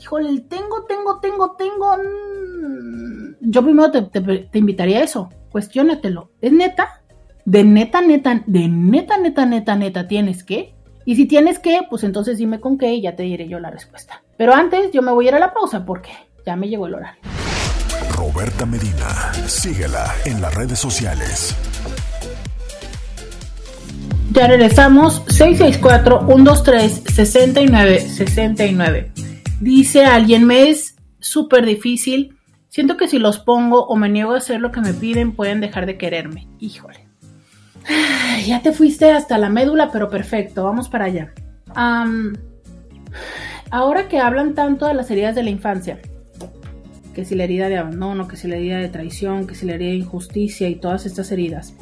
híjole, el tengo, tengo, tengo, tengo, mm, yo primero te, te invitaría a eso, cuestiónatelo, ¿es neta? De neta, neta, de neta, neta, neta, neta, ¿tienes que? Y si tienes que, pues entonces dime con qué y ya te diré yo la respuesta. Pero antes yo me voy a ir a la pausa porque ya me llegó el horario. Roberta Medina. Síguela en las redes sociales. Ya regresamos. 664-123-6969. Dice alguien, me es súper difícil. Siento que si los pongo o me niego a hacer lo que me piden, pueden dejar de quererme. Híjole. Ya te fuiste hasta la médula, pero perfecto. Vamos para allá. ahora que hablan tanto de las heridas de la infancia, que si la herida de abandono, que si la herida de traición, que si la herida de injusticia y todas estas heridas,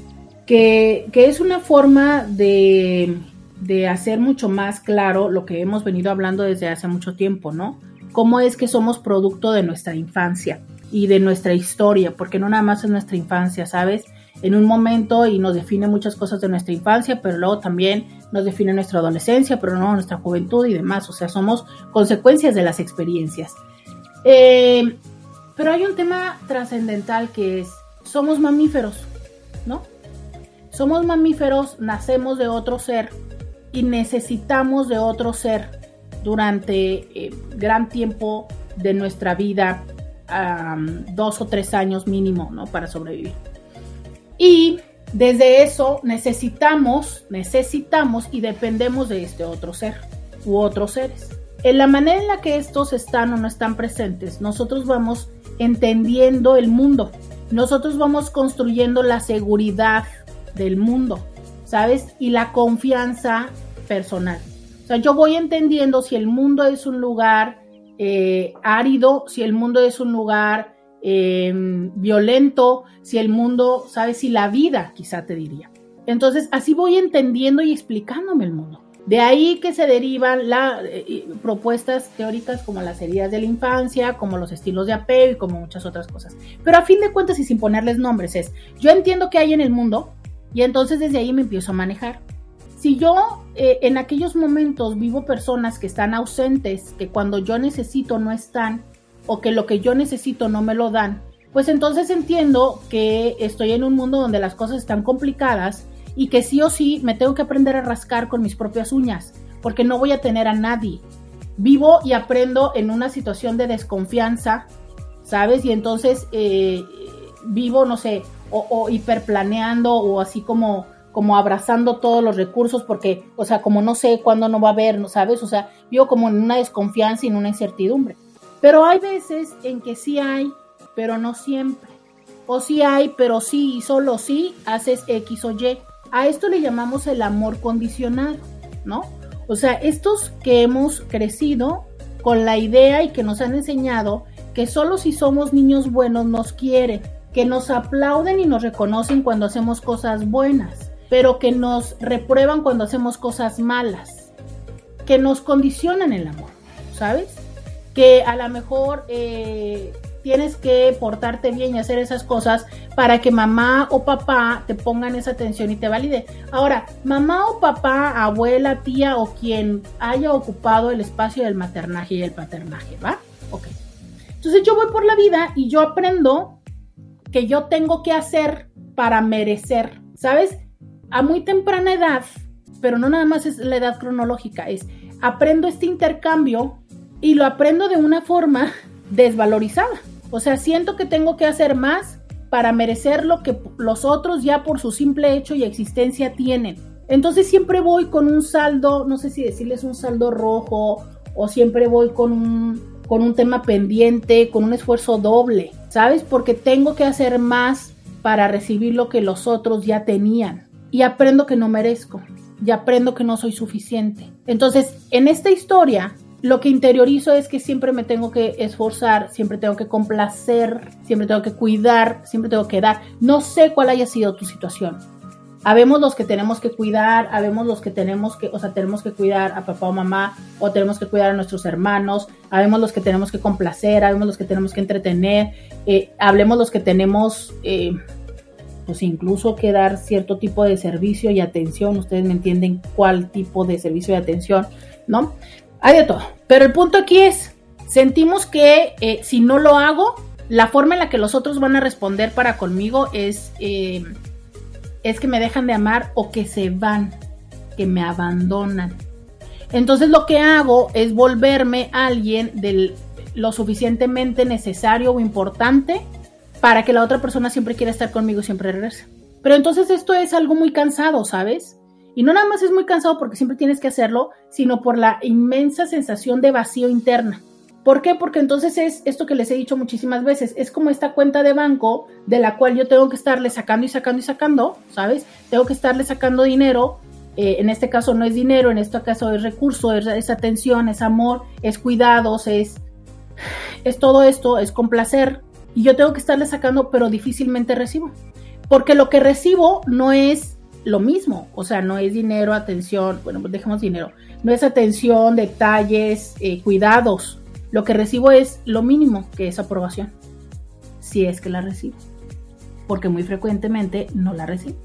que, es una forma de, de, hacer mucho más claro lo que hemos venido hablando desde hace mucho tiempo, ¿no? Cómo es que somos producto de nuestra infancia y de nuestra historia, porque no nada más es nuestra infancia, ¿sabes? En un momento y nos define muchas cosas de nuestra infancia, pero luego también nos define nuestra adolescencia, pero no nuestra juventud y demás, o sea, somos consecuencias de las experiencias. Eh, pero hay un tema trascendental que es, somos mamíferos, ¿no? Somos mamíferos, nacemos de otro ser y necesitamos de otro ser durante eh, gran tiempo de nuestra vida, dos o tres años mínimo, ¿no? Para sobrevivir. Y desde eso necesitamos, necesitamos y dependemos de este otro ser u otros seres. En la manera en la que estos están o no están presentes, nosotros vamos entendiendo el mundo. Nosotros vamos construyendo la seguridad del mundo, ¿sabes? Y la confianza personal. O sea, yo voy entendiendo si el mundo es un lugar eh, árido, si el mundo es un lugar em, violento, si el mundo, ¿sabes? Si la vida, quizá te diría. Entonces, así voy entendiendo y explicándome el mundo. De ahí que se derivan las eh, propuestas teóricas como las heridas de la infancia, como los estilos de apego y como muchas otras cosas. Pero a fin de cuentas y sin ponerles nombres es, yo entiendo que hay en el mundo y entonces desde ahí me empiezo a manejar. Si yo eh, en aquellos momentos vivo personas que están ausentes, que cuando yo necesito no están, o que lo que yo necesito no me lo dan, pues entonces entiendo que estoy en un mundo donde las cosas están complicadas y que sí o sí me tengo que aprender a rascar con mis propias uñas, porque no voy a tener a nadie. Vivo y aprendo en una situación de desconfianza, ¿sabes? Y entonces eh, vivo, no sé, o, hiperplaneando o así como como abrazando todos los recursos porque, o sea, como no sé cuándo no va a haber, ¿no sabes? O sea, vivo como en una desconfianza y en una incertidumbre. Pero hay veces en que sí hay, pero no siempre. O sí hay, pero sí y solo sí haces X o Y. A esto le llamamos el amor condicionado, ¿no? O sea, estos que hemos crecido con la idea y que nos han enseñado que solo si somos niños buenos nos quieren, que nos aplauden y nos reconocen cuando hacemos cosas buenas, pero que nos reprueban cuando hacemos cosas malas, que nos condicionan el amor, ¿sabes? Que a lo mejor eh, tienes que portarte bien y hacer esas cosas para que mamá o papá te pongan esa atención y te valide. Ahora, mamá o papá, abuela, tía o quien haya ocupado el espacio del maternaje y el paternaje, ¿va? Ok. Entonces yo voy por la vida y yo aprendo que yo tengo que hacer para merecer, ¿sabes? A muy temprana edad, pero no nada más es la edad cronológica, es aprendo este intercambio y lo aprendo de una forma desvalorizada. O sea, siento que tengo que hacer más para merecer lo que los otros ya por su simple hecho y existencia tienen. Entonces siempre voy con un saldo, no sé si decirles un saldo rojo o siempre voy con un, con un tema pendiente, con un esfuerzo doble, ¿sabes? Porque tengo que hacer más para recibir lo que los otros ya tenían y aprendo que no merezco y aprendo que no soy suficiente. Entonces, en esta historia, lo que interiorizo es que siempre me tengo que esforzar, siempre tengo que complacer, siempre tengo que cuidar, siempre tengo que dar. No sé cuál haya sido tu situación. Habemos los que tenemos que cuidar, habemos los que tenemos que, o sea, tenemos que cuidar a papá o mamá, o tenemos que cuidar a nuestros hermanos, habemos los que tenemos que complacer, habemos los que tenemos que entretener, eh, hablemos los que tenemos, eh, pues incluso que dar cierto tipo de servicio y atención, ustedes me entienden cuál tipo de servicio y atención, ¿no? Hay de todo. Pero el punto aquí es, sentimos que eh, si no lo hago, la forma en la que los otros van a responder para conmigo es, eh, es que me dejan de amar o que se van, que me abandonan. Entonces lo que hago es volverme alguien del, lo suficientemente necesario o importante para que la otra persona siempre quiera estar conmigo y siempre regrese. Pero entonces esto es algo muy cansado, ¿sabes? Y no nada más es muy cansado porque siempre tienes que hacerlo, sino por la inmensa sensación de vacío interna. ¿Por qué? Porque entonces es esto que les he dicho muchísimas veces, es como esta cuenta de banco de la cual yo tengo que estarle sacando y sacando y sacando, ¿sabes? Tengo que estarle sacando dinero, eh, en este caso no es dinero, en este caso es recurso, es, atención, es amor, es cuidados, es, es todo esto, es complacer, y yo tengo que estarle sacando, pero difícilmente recibo. Porque lo que recibo no es lo mismo, o sea, no es dinero, atención, bueno, pues dejemos dinero, no es atención, detalles, eh, cuidados. Lo que recibo es lo mínimo que es aprobación, si es que la recibo, porque muy frecuentemente no la recibo.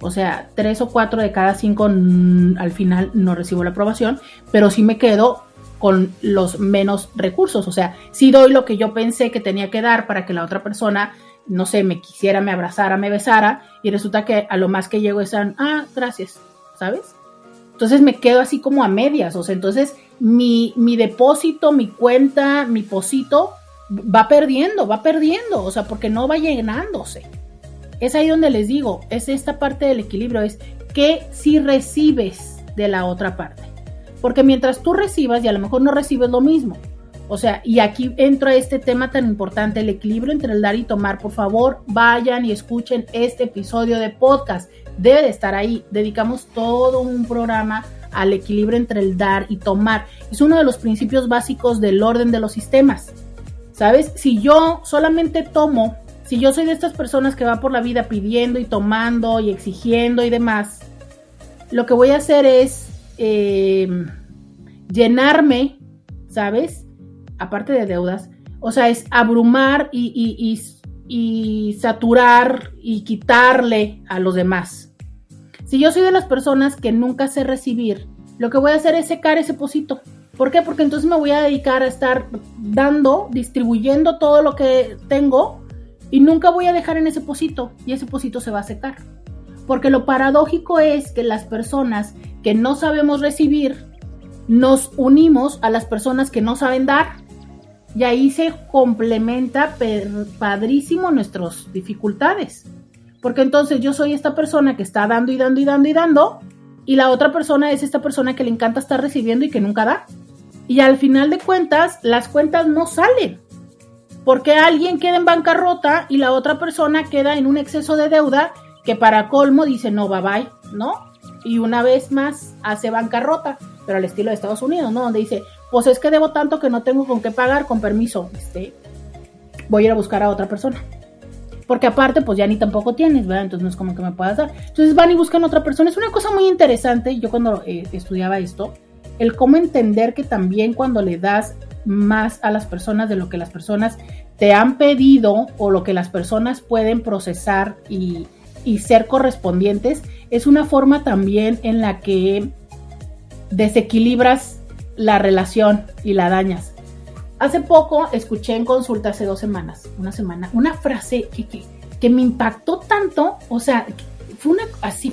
O sea, tres o cuatro de cada cinco al final no recibo la aprobación, pero sí me quedo con los menos recursos. O sea, si doy lo que yo pensé que tenía que dar para que la otra persona no sé, me quisiera, me abrazara, me besara, y resulta que a lo más que llego es, ah, gracias, ¿sabes? Entonces me quedo así como a medias, o sea, entonces mi, mi depósito, mi cuenta, mi posito va perdiendo, va perdiendo, o sea, porque no va llenándose. Es ahí donde les digo, es esta parte del equilibrio, es que si recibes de la otra parte. Porque mientras tú recibas y a lo mejor no recibes lo mismo, o sea, y aquí entra este tema tan importante, el equilibrio entre el dar y tomar. Por favor, vayan y escuchen este episodio de podcast. Debe de estar ahí. Dedicamos todo un programa al equilibrio entre el dar y tomar. Es uno de los principios básicos del orden de los sistemas. ¿Sabes? Si yo solamente tomo, si yo soy de estas personas que va por la vida pidiendo y tomando y exigiendo y demás, lo que voy a hacer es eh, llenarme, ¿sabes? Aparte de deudas, o sea, es abrumar y, saturar y quitarle a los demás. Si yo soy de las personas que nunca sé recibir, lo que voy a hacer es secar ese pocito. ¿Por qué? Porque entonces me voy a dedicar a estar dando, distribuyendo todo lo que tengo y nunca voy a dejar en ese pocito y ese pocito se va a secar. Porque lo paradójico es que las personas que no sabemos recibir nos unimos a las personas que no saben dar y ahí se complementa padrísimo nuestras dificultades. Porque entonces yo soy esta persona que está dando y dando y dando y dando, y la otra persona es esta persona que le encanta estar recibiendo y que nunca da. Y al final de cuentas, las cuentas no salen. Porque alguien queda en bancarrota y la otra persona queda en un exceso de deuda que para colmo dice no, bye bye, ¿no? Y una vez más hace bancarrota, pero al estilo de Estados Unidos, ¿no? Donde dice, pues es que debo tanto que no tengo con qué pagar, con permiso, este, voy a ir a buscar a otra persona. Porque aparte, pues ya ni tampoco tienes, ¿verdad? Entonces no es como que me puedas dar. Entonces van y buscan a otra persona. Es una cosa muy interesante, yo cuando eh, estudiaba esto, el cómo entender que también cuando le das más a las personas de lo que las personas te han pedido o lo que las personas pueden procesar y, y ser correspondientes, es una forma también en la que desequilibras la relación y la dañas. Hace poco escuché en consulta, hace dos semanas, una semana, una frase que, que, me impactó tanto, o sea, fue una así,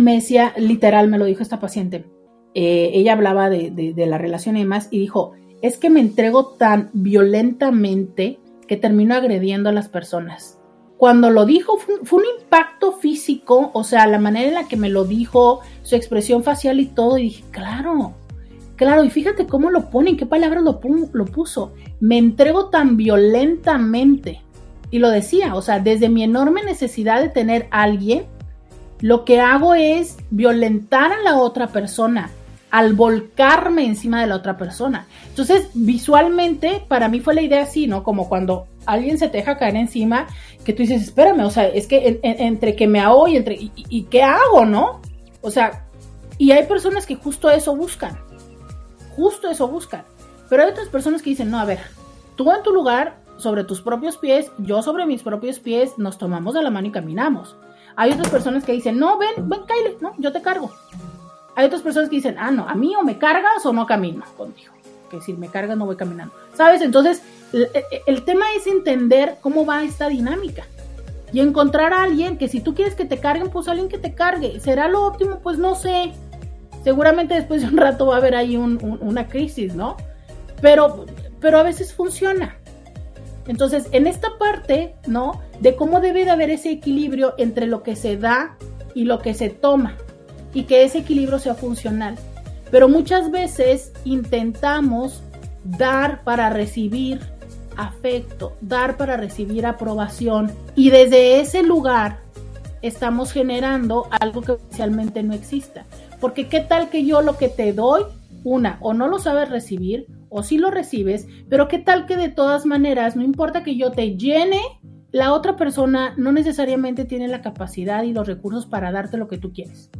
me decía, literal, me lo dijo esta paciente, eh, ella hablaba de, de, la relación y demás, y dijo, es que me entrego tan violentamente que termino agrediendo a las personas. Cuando lo dijo fue, fue, un impacto físico, o sea, la manera en la que me lo dijo, su expresión facial y todo, y dije, claro, Claro, y fíjate cómo lo pone, qué palabra lo, puso. Me entrego tan violentamente Y lo decía, o sea, desde mi enorme necesidad de tener a alguien, lo que hago es violentar a la otra persona al volcarme encima de la otra persona. Entonces, visualmente, para mí fue la idea así, ¿no? Como cuando alguien se te deja caer encima, que tú dices, espérame, o sea, es que entre que me ahogo y entre, y, qué hago, ¿no? O sea, y hay personas que justo eso buscan, justo eso buscan. Pero hay otras personas que dicen, no, a ver, tú en tu lugar, sobre tus propios pies, yo sobre mis propios pies, nos tomamos de la mano y caminamos. Hay otras personas que dicen, no, ven, ven, Kyle, no, yo te cargo. Hay otras personas que dicen, ah, no, a mí o me cargas o no camino contigo. Que si me cargas no voy caminando. ¿Sabes? Entonces, el, tema es entender cómo va esta dinámica. Y encontrar a alguien que si tú quieres que te carguen, pues alguien que te cargue. ¿Será lo óptimo? Pues no sé. Seguramente después de un rato va a haber ahí una crisis, ¿no? Pero, pero a veces funciona. Entonces, en esta parte, ¿no? De cómo debe de haber ese equilibrio entre lo que se da y lo que se toma y que ese equilibrio sea funcional. Pero muchas veces intentamos dar para recibir afecto, dar para recibir aprobación y desde ese lugar estamos generando algo que oficialmente no exista. Porque qué tal que yo lo que te doy, una, o no lo sabes recibir, o sí lo recibes, pero qué tal que de todas maneras, no importa que yo te llene, la otra persona no necesariamente tiene la capacidad y los recursos para darte lo que tú quieres.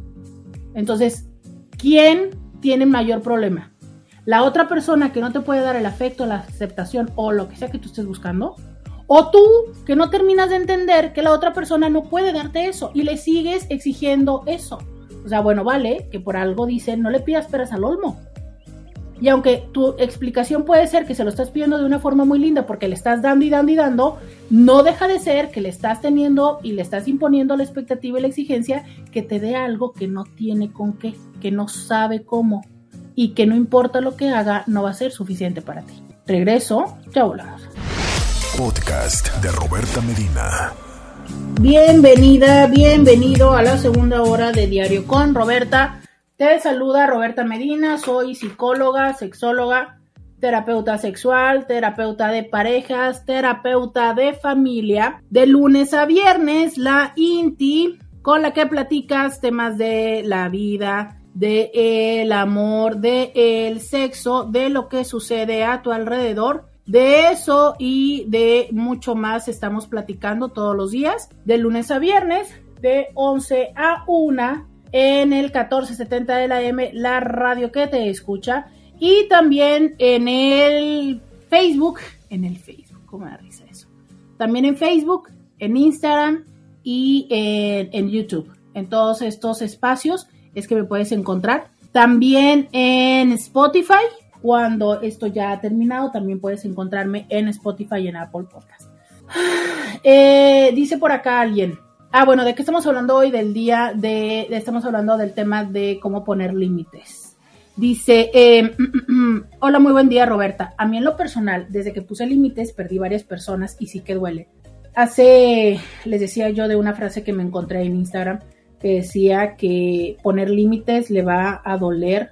Entonces, ¿quién tiene mayor problema? ¿La otra persona que no te puede dar el afecto, la aceptación o lo que sea que tú estés buscando? ¿O tú que no terminas de entender que la otra persona no puede darte eso y le sigues exigiendo eso? O sea, bueno, vale, que por algo dicen, no le pidas peras al olmo. Y aunque tu explicación puede ser que se lo estás pidiendo de una forma muy linda porque le estás dando y dando y dando, no deja de ser que le estás teniendo y le estás imponiendo la expectativa y la exigencia que te dé algo que no tiene con qué, que no sabe cómo y que no importa lo que haga, no va a ser suficiente para ti. Regreso, ya volvamos. Podcast de Roberta Medina. Bienvenida, bienvenido a la segunda hora de Diario con Roberta. Te saluda Roberta Medina, soy psicóloga, sexóloga, terapeuta sexual, terapeuta de parejas, terapeuta de familia. De lunes a viernes, la INTI, con la que platicas temas de la vida, de el amor, de el sexo, de lo que sucede a tu alrededor. De eso y de mucho más estamos platicando todos los días, de lunes a viernes, de 11 a 1 en el 1470 de la M, la radio que te escucha, y también en el Facebook, en el Facebook, ¿cómo me da risa eso? También en Facebook, en Instagram y en, YouTube. En todos estos espacios es que me puedes encontrar. También en Spotify, cuando esto ya ha terminado, también puedes encontrarme en Spotify y en Apple Podcast. Eh, dice por acá alguien, Ah, bueno, ¿de qué estamos hablando hoy? Del día de, estamos hablando del tema de cómo poner límites. Dice, eh, hola, muy buen día Roberta. A mí en lo personal, desde que puse límites, perdí varias personas y sí que duele. Hace, les decía yo de una frase que me encontré en Instagram, que decía que poner límites le va a doler.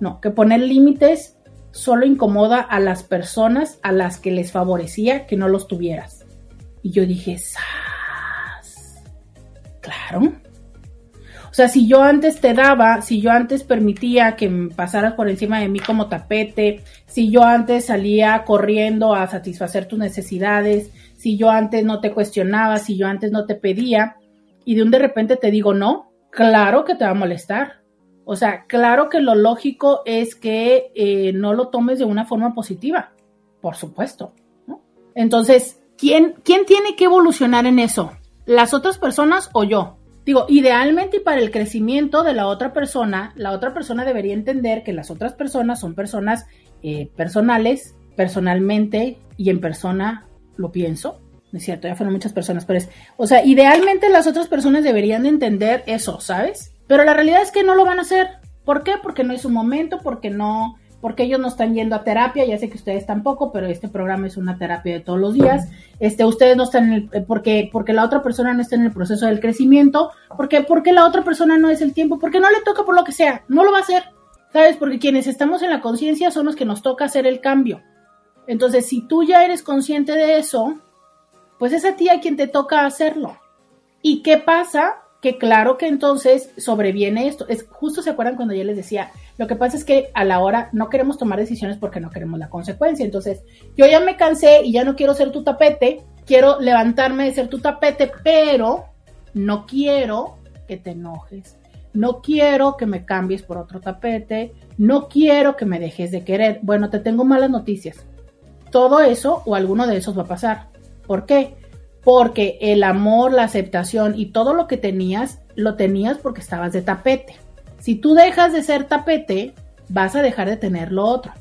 No, que poner límites solo incomoda a las personas a las que les favorecía que no los tuvieras. Y yo dije, Claro. O sea, si yo antes te daba, si yo antes permitía que pasaras por encima de mí como tapete, si yo antes salía corriendo a satisfacer tus necesidades, si yo antes no te cuestionaba, si yo antes no te pedía, y de un de repente te digo no, claro que te va a molestar. O sea, claro que lo lógico es que eh, no lo tomes de una forma positiva, por supuesto. Entonces, ¿quién, ¿quién tiene que evolucionar en eso? las otras personas o yo. Digo, idealmente y para el crecimiento de la otra persona, la otra persona debería entender que las otras personas son personas eh, personales, personalmente y en persona lo pienso. es cierto, ya fueron muchas personas, pero es, o sea, idealmente las otras personas deberían entender eso, ¿sabes? Pero la realidad es que no lo van a hacer. ¿Por qué? Porque no es un momento, porque no, porque ellos no están yendo a terapia, ya sé que ustedes tampoco, pero este programa es una terapia de todos los días. Este, ustedes no están en el, eh, porque, porque la otra persona no está en el proceso del crecimiento, porque, porque la otra persona no es el tiempo, porque no le toca por lo que sea, no lo va a hacer, ¿sabes? Porque quienes estamos en la conciencia son los que nos toca hacer el cambio. Entonces, si tú ya eres consciente de eso, pues es a ti a quien te toca hacerlo. ¿Y qué pasa? Que claro que entonces sobreviene esto. Es justo se acuerdan cuando yo les decía, lo que pasa es que a la hora no queremos tomar decisiones porque no queremos la consecuencia. Entonces, yo ya me cansé y ya no quiero ser tu tapete, quiero levantarme de ser tu tapete, pero no quiero que te enojes. No quiero que me cambies por otro tapete, no quiero que me dejes de querer. Bueno, te tengo malas noticias. Todo eso o alguno de esos va a pasar. ¿Por qué? Porque el amor, la aceptación y todo lo que tenías, lo tenías porque estabas de tapete. Si tú dejas de ser tapete, vas a dejar de tener lo otro.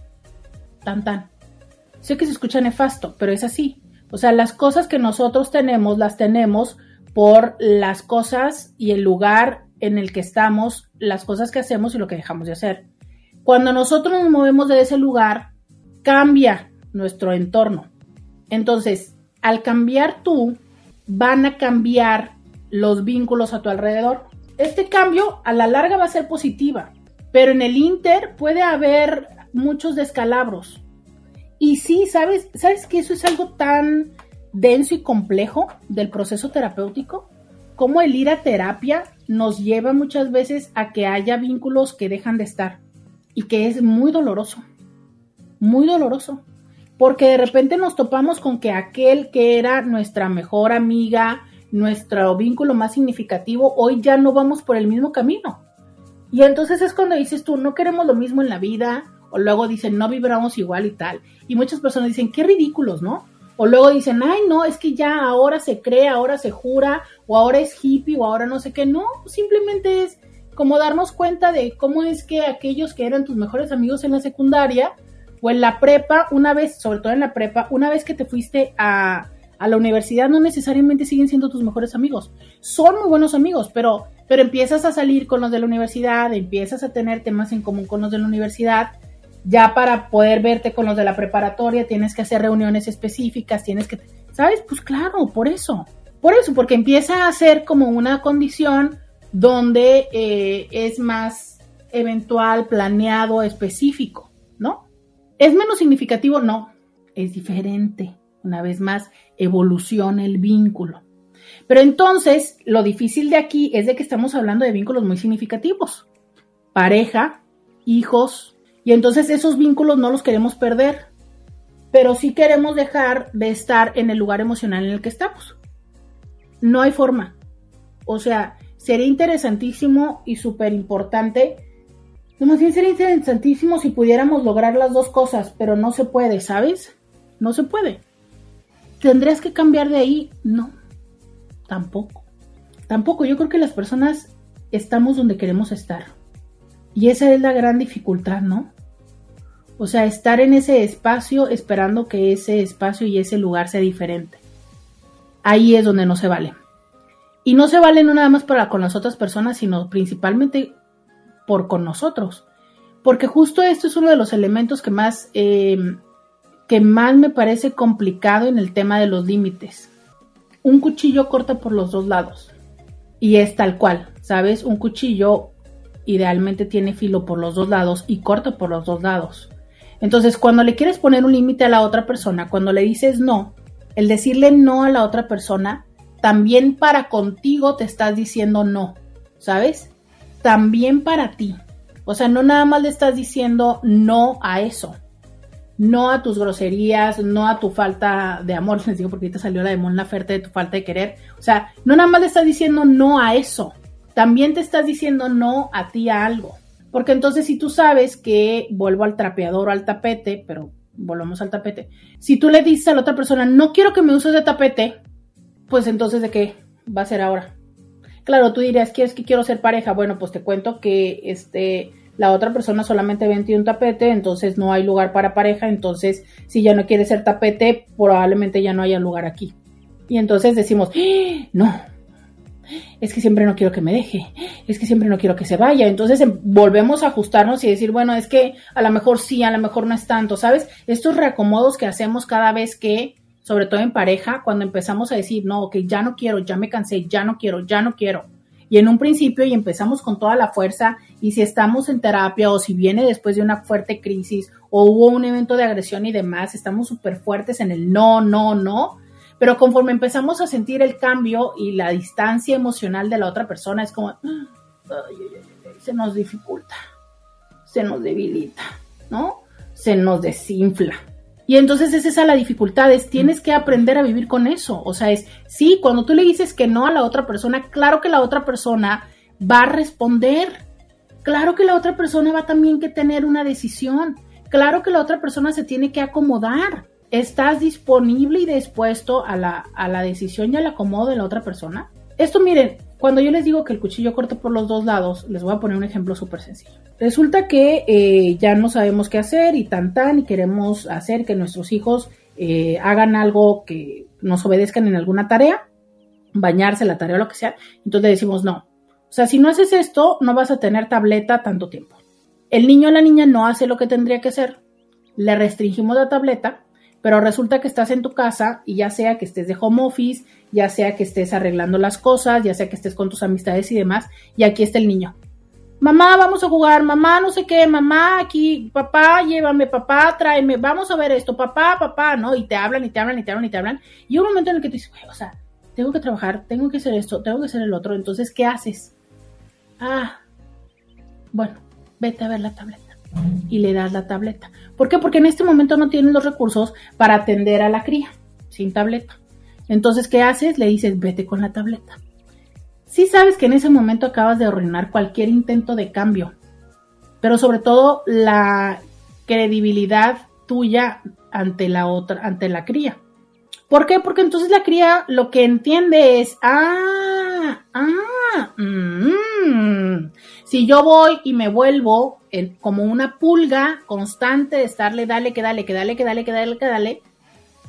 Tan tan. Sé que se escucha nefasto, pero es así. O sea, las cosas que nosotros tenemos, las tenemos por las cosas y el lugar en el que estamos, las cosas que hacemos y lo que dejamos de hacer. Cuando nosotros nos movemos de ese lugar, cambia nuestro entorno. Entonces, al cambiar tú, van a cambiar los vínculos a tu alrededor. Este cambio a la larga va a ser positiva, pero en el Inter puede haber muchos descalabros. Y sí, ¿sabes? ¿Sabes que eso es algo tan denso y complejo del proceso terapéutico? Cómo el ir a terapia nos lleva muchas veces a que haya vínculos que dejan de estar y que es muy doloroso, muy doloroso, porque de repente nos topamos con que aquel que era nuestra mejor amiga, nuestro vínculo más significativo, hoy ya no vamos por el mismo camino. Y entonces es cuando dices tú, no queremos lo mismo en la vida, o luego dicen, no vibramos igual y tal. Y muchas personas dicen, qué ridículos, ¿no? O luego dicen, ay, no, es que ya ahora se cree, ahora se jura, o ahora es hippie, o ahora no sé qué. No, simplemente es como darnos cuenta de cómo es que aquellos que eran tus mejores amigos en la secundaria o en la prepa, una vez, sobre todo en la prepa, una vez que te fuiste a, a la universidad, no necesariamente siguen siendo tus mejores amigos. Son muy buenos amigos, pero, pero empiezas a salir con los de la universidad, empiezas a tener temas en común con los de la universidad. Ya para poder verte con los de la preparatoria tienes que hacer reuniones específicas, tienes que, ¿sabes? Pues claro, por eso. Por eso, porque empieza a ser como una condición donde eh, es más eventual, planeado, específico. ¿Es menos significativo? No, es diferente. Una vez más, evoluciona el vínculo. Pero entonces, lo difícil de aquí es de que estamos hablando de vínculos muy significativos. Pareja, hijos, y entonces esos vínculos no los queremos perder, pero sí queremos dejar de estar en el lugar emocional en el que estamos. No hay forma. O sea, sería interesantísimo y súper importante. Más bien sería interesantísimo si pudiéramos lograr las dos cosas, pero no se puede, ¿sabes? No se puede. ¿Tendrías que cambiar de ahí? No, tampoco. Tampoco, yo creo que las personas estamos donde queremos estar. Y esa es la gran dificultad, ¿no? O sea, estar en ese espacio esperando que ese espacio y ese lugar sea diferente. Ahí es donde no se vale. Y no se vale no nada más para con las otras personas, sino principalmente por con nosotros. Porque justo esto es uno de los elementos que más, eh, que más me parece complicado en el tema de los límites. Un cuchillo corta por los dos lados. Y es tal cual, ¿sabes? Un cuchillo idealmente tiene filo por los dos lados y corta por los dos lados. Entonces, cuando le quieres poner un límite a la otra persona, cuando le dices no, el decirle no a la otra persona también para contigo te estás diciendo no, ¿sabes? También para ti. O sea, no nada más le estás diciendo no a eso. No a tus groserías, no a tu falta de amor, les digo porque ahorita salió la de Mon de tu falta de querer. O sea, no nada más le estás diciendo no a eso. También te estás diciendo no a ti a algo. Porque entonces si tú sabes que vuelvo al trapeador o al tapete, pero volvemos al tapete. Si tú le dices a la otra persona, no quiero que me uses de tapete, pues entonces de qué va a ser ahora. Claro, tú dirías, ¿quieres que quiero ser pareja? Bueno, pues te cuento que este la otra persona solamente vende un tapete, entonces no hay lugar para pareja, entonces si ya no quiere ser tapete, probablemente ya no haya lugar aquí. Y entonces decimos, ¡Ah! no, es que siempre no quiero que me deje, es que siempre no quiero que se vaya. Entonces em, volvemos a ajustarnos y decir, bueno, es que a lo mejor sí, a lo mejor no es tanto, ¿sabes? Estos reacomodos que hacemos cada vez que sobre todo en pareja, cuando empezamos a decir, no, que ya no quiero, ya me cansé, ya no quiero, ya no quiero. Y en un principio y empezamos con toda la fuerza y si estamos en terapia o si viene después de una fuerte crisis o hubo un evento de agresión y demás, estamos súper fuertes en el no, no, no. Pero conforme empezamos a sentir el cambio y la distancia emocional de la otra persona, es como, se nos dificulta, se nos debilita, ¿no? Se nos desinfla. Y entonces es esa la dificultad, es tienes que aprender a vivir con eso. O sea, es, sí, cuando tú le dices que no a la otra persona, claro que la otra persona va a responder. Claro que la otra persona va también que tener una decisión. Claro que la otra persona se tiene que acomodar. ¿Estás disponible y dispuesto a la, a la decisión y al acomodo de la otra persona? Esto miren, cuando yo les digo que el cuchillo corta por los dos lados, les voy a poner un ejemplo súper sencillo. Resulta que eh, ya no sabemos qué hacer y tan tan y queremos hacer que nuestros hijos eh, hagan algo que nos obedezcan en alguna tarea, bañarse la tarea o lo que sea. Entonces decimos no. O sea, si no haces esto, no vas a tener tableta tanto tiempo. El niño o la niña no hace lo que tendría que hacer. Le restringimos la tableta pero resulta que estás en tu casa y ya sea que estés de home office, ya sea que estés arreglando las cosas, ya sea que estés con tus amistades y demás, y aquí está el niño. Mamá, vamos a jugar, mamá, no sé qué, mamá, aquí, papá, llévame, papá, tráeme, vamos a ver esto, papá, papá, ¿no? Y te hablan y te hablan y te hablan y te hablan. Y un momento en el que tú dices, o sea, tengo que trabajar, tengo que hacer esto, tengo que hacer el otro, entonces, ¿qué haces? Ah, bueno, vete a ver la tableta y le das la tableta. ¿Por qué? Porque en este momento no tienes los recursos para atender a la cría sin tableta. Entonces, ¿qué haces? Le dices, vete con la tableta. Sí sabes que en ese momento acabas de arruinar cualquier intento de cambio, pero sobre todo la credibilidad tuya ante la otra, ante la cría. ¿Por qué? Porque entonces la cría lo que entiende es, ah, ah, mmm, si yo voy y me vuelvo como una pulga constante de estarle dale, que dale, que dale, que dale, que dale, que dale,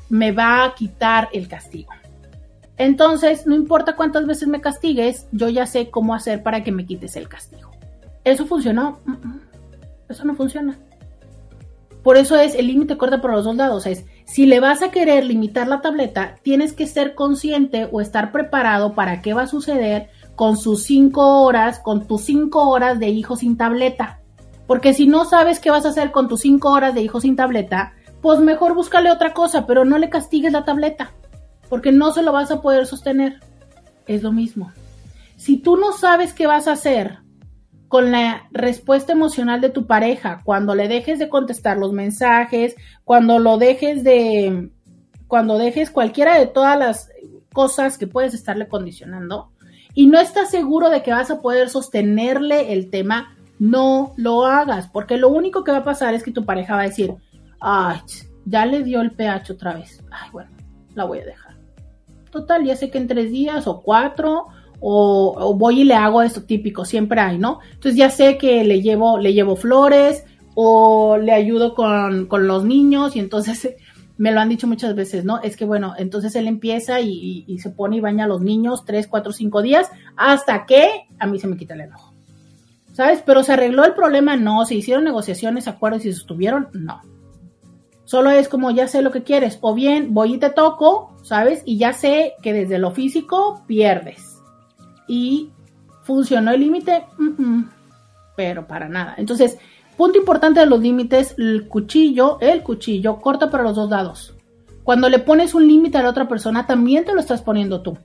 me va a quitar el castigo. Entonces, no importa cuántas veces me castigues, yo ya sé cómo hacer para que me quites el castigo. ¿Eso funcionó? Eso no funciona. Por eso es el límite corta por los dos lados. Es si le vas a querer limitar la tableta, tienes que ser consciente o estar preparado para qué va a suceder con sus cinco horas, con tus cinco horas de hijo sin tableta. Porque si no sabes qué vas a hacer con tus cinco horas de hijo sin tableta, pues mejor búscale otra cosa, pero no le castigues la tableta, porque no se lo vas a poder sostener. Es lo mismo. Si tú no sabes qué vas a hacer con la respuesta emocional de tu pareja, cuando le dejes de contestar los mensajes, cuando lo dejes de, cuando dejes cualquiera de todas las cosas que puedes estarle condicionando, y no estás seguro de que vas a poder sostenerle el tema, no lo hagas, porque lo único que va a pasar es que tu pareja va a decir, ay, ya le dio el pH otra vez, ay, bueno, la voy a dejar. Total, ya sé que en tres días o cuatro, o, voy y le hago esto típico, siempre hay, ¿no? Entonces ya sé que le llevo, le llevo flores, o le ayudo con, con los niños, y entonces me lo han dicho muchas veces, ¿no? Es que bueno, entonces él empieza y, se pone y baña a los niños tres, cuatro, cinco días hasta que a mí se me quita el enojo. ¿Sabes? Pero se arregló el problema, no. Se hicieron negociaciones, acuerdos y se sostuvieron, no. Solo es como ya sé lo que quieres. O bien voy y te toco, ¿sabes? Y ya sé que desde lo físico pierdes. Y funcionó el límite, pero para nada. Entonces, Punto importante de los límites, el cuchillo, el cuchillo corta para los dos lados. Cuando le pones un límite a la otra persona, también te lo estás poniendo tú.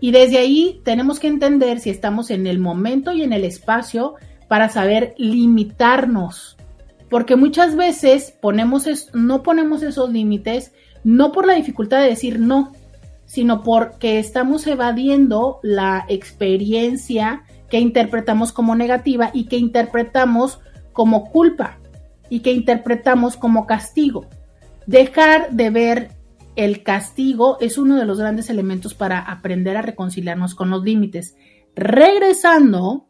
Y desde ahí tenemos que entender si estamos en el momento y en el espacio para saber limitarnos. Porque muchas veces ponemos no ponemos esos límites no por la dificultad de decir no, sino porque estamos evadiendo la experiencia que interpretamos como negativa y que interpretamos como culpa y que interpretamos como castigo. Dejar de ver el castigo es uno de los grandes elementos para aprender a reconciliarnos con los límites. Regresando,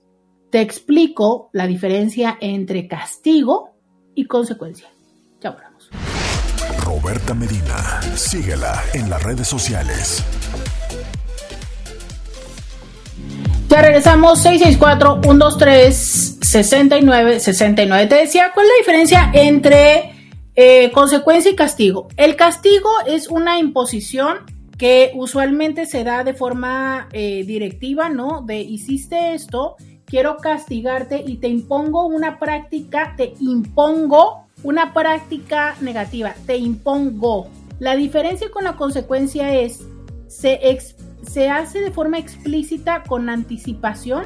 te explico la diferencia entre castigo y consecuencia. Ya volvemos. Roberta Medina, síguela en las redes sociales. Ya regresamos 664-123-6969. Te decía, ¿cuál es la diferencia entre eh, consecuencia y castigo? El castigo es una imposición que usualmente se da de forma eh, directiva, ¿no? De hiciste esto, quiero castigarte y te impongo una práctica, te impongo una práctica negativa, te impongo, La diferencia con la consecuencia es, se, se hace de forma explícita con anticipación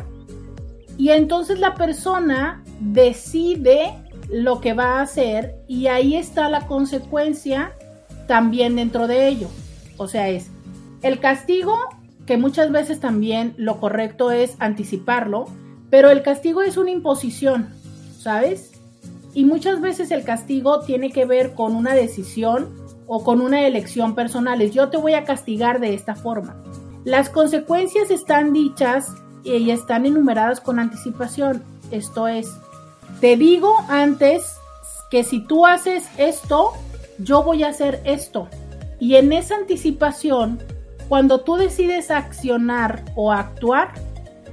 y entonces la persona decide lo que va a hacer y ahí está la consecuencia también dentro de ello. O sea, es el castigo, que muchas veces también lo correcto es anticiparlo, pero el castigo es una imposición, ¿sabes? Y muchas veces el castigo tiene que ver con una decisión o con una elección personal. Es yo te voy a castigar de esta forma. Las consecuencias están dichas y están enumeradas con anticipación. Esto es, te digo antes que si tú haces esto, yo voy a hacer esto. Y en esa anticipación, cuando tú decides accionar o actuar,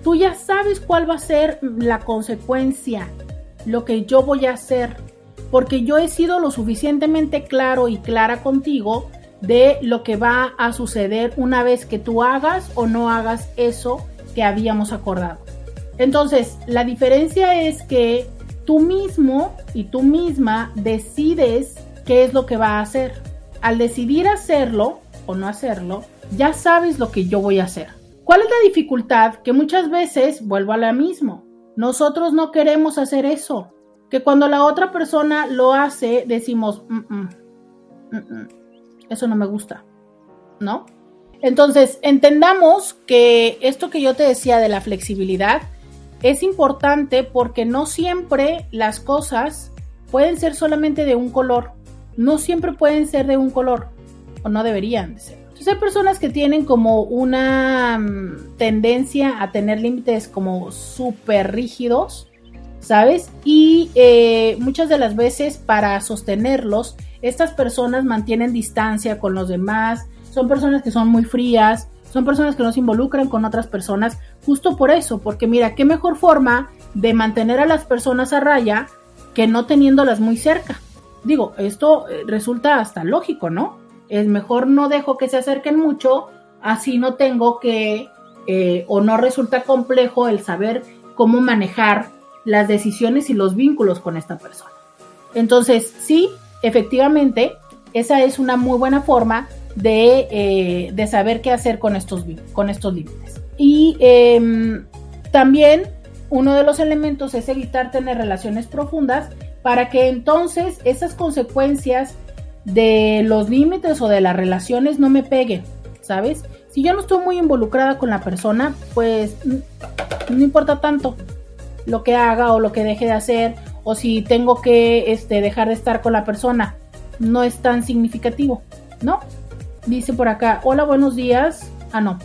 tú ya sabes cuál va a ser la consecuencia, lo que yo voy a hacer, porque yo he sido lo suficientemente claro y clara contigo de lo que va a suceder una vez que tú hagas o no hagas eso que habíamos acordado. Entonces, la diferencia es que tú mismo y tú misma decides qué es lo que va a hacer. Al decidir hacerlo o no hacerlo, ya sabes lo que yo voy a hacer. ¿Cuál es la dificultad? Que muchas veces vuelvo a la mismo. Nosotros no queremos hacer eso. Que cuando la otra persona lo hace, decimos, eso no me gusta. ¿No? Entonces, entendamos que esto que yo te decía de la flexibilidad, es importante porque no siempre las cosas pueden ser solamente de un color, no siempre pueden ser de un color, o no deberían de ser. Entonces hay personas que tienen como una mm, tendencia a tener límites como súper rígidos, ¿sabes? Y eh, muchas de las veces para sostenerlos, estas personas mantienen distancia con los demás, son personas que son muy frías, son personas que no se involucran con otras personas justo por eso, porque mira, qué mejor forma de mantener a las personas a raya que no teniéndolas muy cerca. Digo, esto eh, resulta hasta lógico, ¿no? Es mejor no dejo que se acerquen mucho, así no tengo que, eh, o no resulta complejo el saber cómo manejar las decisiones y los vínculos con esta persona. Entonces, sí, efectivamente, esa es una muy buena forma eh, de, saber qué hacer con estos, con estos límites. Y em, también uno de los elementos es evitar tener relaciones profundas para que entonces esas consecuencias de los límites o de las relaciones no me peguen, ¿sabes? Si yo no estoy muy involucrada con la persona, pues no importa tanto lo que haga o lo que deje de hacer o si tengo que este, dejar de estar con la persona, no es tan significativo, ¿no? Dice por acá, hola, buenos días. Ah, no.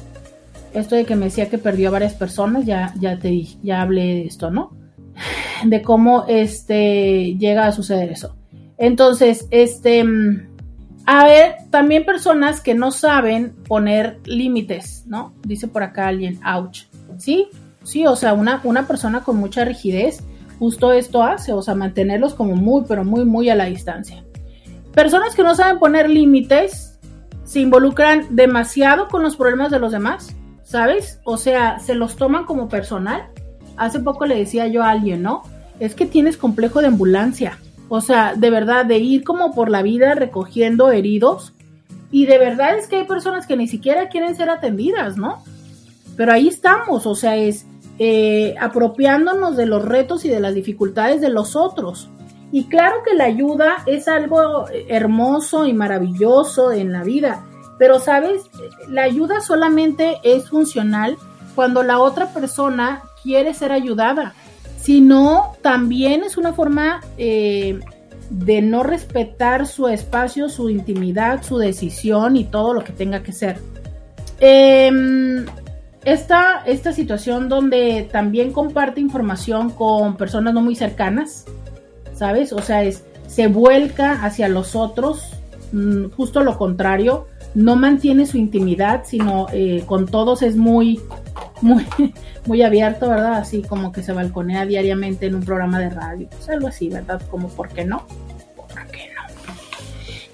Esto de que me decía que perdió a varias personas, ya, ya te dije, ya hablé de esto, ¿no? De cómo este llega a suceder eso. Entonces, este, mm, a ver, también personas que no saben poner límites, ¿no? Dice por acá alguien, ouch. Sí, sí, o sea, una, una persona con mucha rigidez, justo esto hace, o sea, mantenerlos como muy, pero muy, muy a la distancia. Personas que no saben poner límites, se involucran demasiado con los problemas de los demás, ¿sabes? O sea, se los toman como personal. Hace poco le decía yo a alguien, ¿no? Es que tienes complejo de ambulancia. O sea, de verdad, de ir como por la vida recogiendo heridos. Y de verdad es que hay personas que ni siquiera quieren ser atendidas, ¿no? Pero ahí estamos, o sea, es eh, apropiándonos de los retos y de las dificultades de los otros. Y claro que la ayuda es algo hermoso y maravilloso en la vida, pero sabes, la ayuda solamente es funcional cuando la otra persona quiere ser ayudada. Si no, también es una forma eh, de no respetar su espacio, su intimidad, su decisión y todo lo que tenga que ser. Em, esta, esta situación donde también comparte información con personas no muy cercanas, ¿sabes? O sea, es, se vuelca hacia los otros, mm, justo lo contrario, no mantiene su intimidad, sino eh, con todos es muy, muy, muy abierto, ¿verdad? Así como que se balconea diariamente en un programa de radio, pues algo así, ¿verdad? Como, ¿por qué no? ¿Por qué no?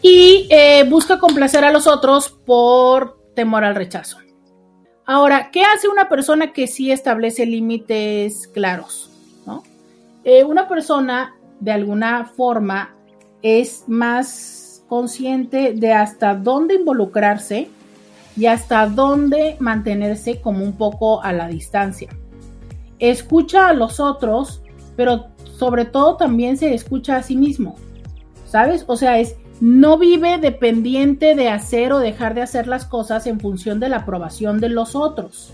Y eh, busca complacer a los otros por temor al rechazo. Ahora, ¿qué hace una persona que sí establece límites claros? Eh, una persona de alguna forma es más consciente de hasta dónde involucrarse y hasta dónde mantenerse como un poco a la distancia. Escucha a los otros, pero sobre todo también se escucha a sí mismo. ¿Sabes? O sea, es no vive dependiente de hacer o dejar de hacer las cosas en función de la aprobación de los otros.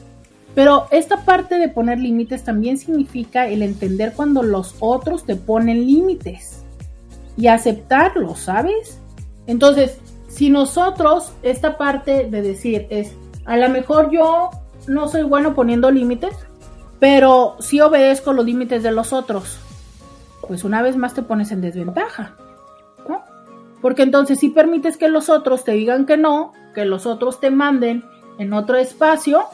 Pero esta parte de poner límites también significa el entender cuando los otros te ponen límites y aceptarlo, ¿sabes? Entonces, si nosotros, esta parte de decir es, a lo mejor yo no soy bueno poniendo límites, pero sí obedezco los límites de los otros, pues una vez más te pones en desventaja. Porque entonces si permites que los otros te digan que no, que los otros te manden en otro espacio,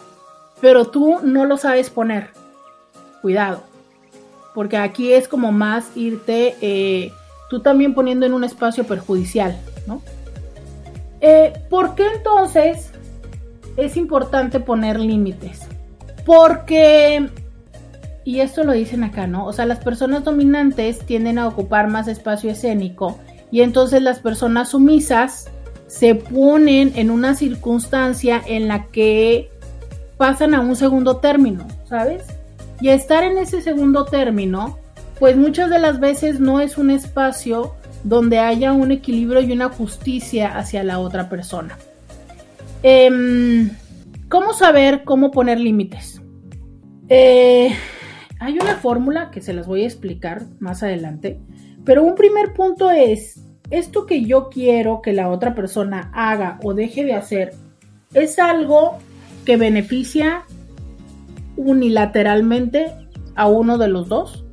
pero tú no lo sabes poner. Cuidado. Porque aquí es como más irte eh, tú también poniendo en un espacio perjudicial, ¿no? Eh, ¿Por qué entonces es importante poner límites? Porque, y esto lo dicen acá, ¿no? O sea, las personas dominantes tienden a ocupar más espacio escénico y entonces las personas sumisas se ponen en una circunstancia en la que pasan a un segundo término, ¿sabes? Y estar en ese segundo término, pues muchas de las veces no es un espacio donde haya un equilibrio y una justicia hacia la otra persona. Em, ¿Cómo saber cómo poner límites? Eh, hay una fórmula que se las voy a explicar más adelante, pero un primer punto es, esto que yo quiero que la otra persona haga o deje de hacer, ¿es algo que beneficia unilateralmente a uno de los dos?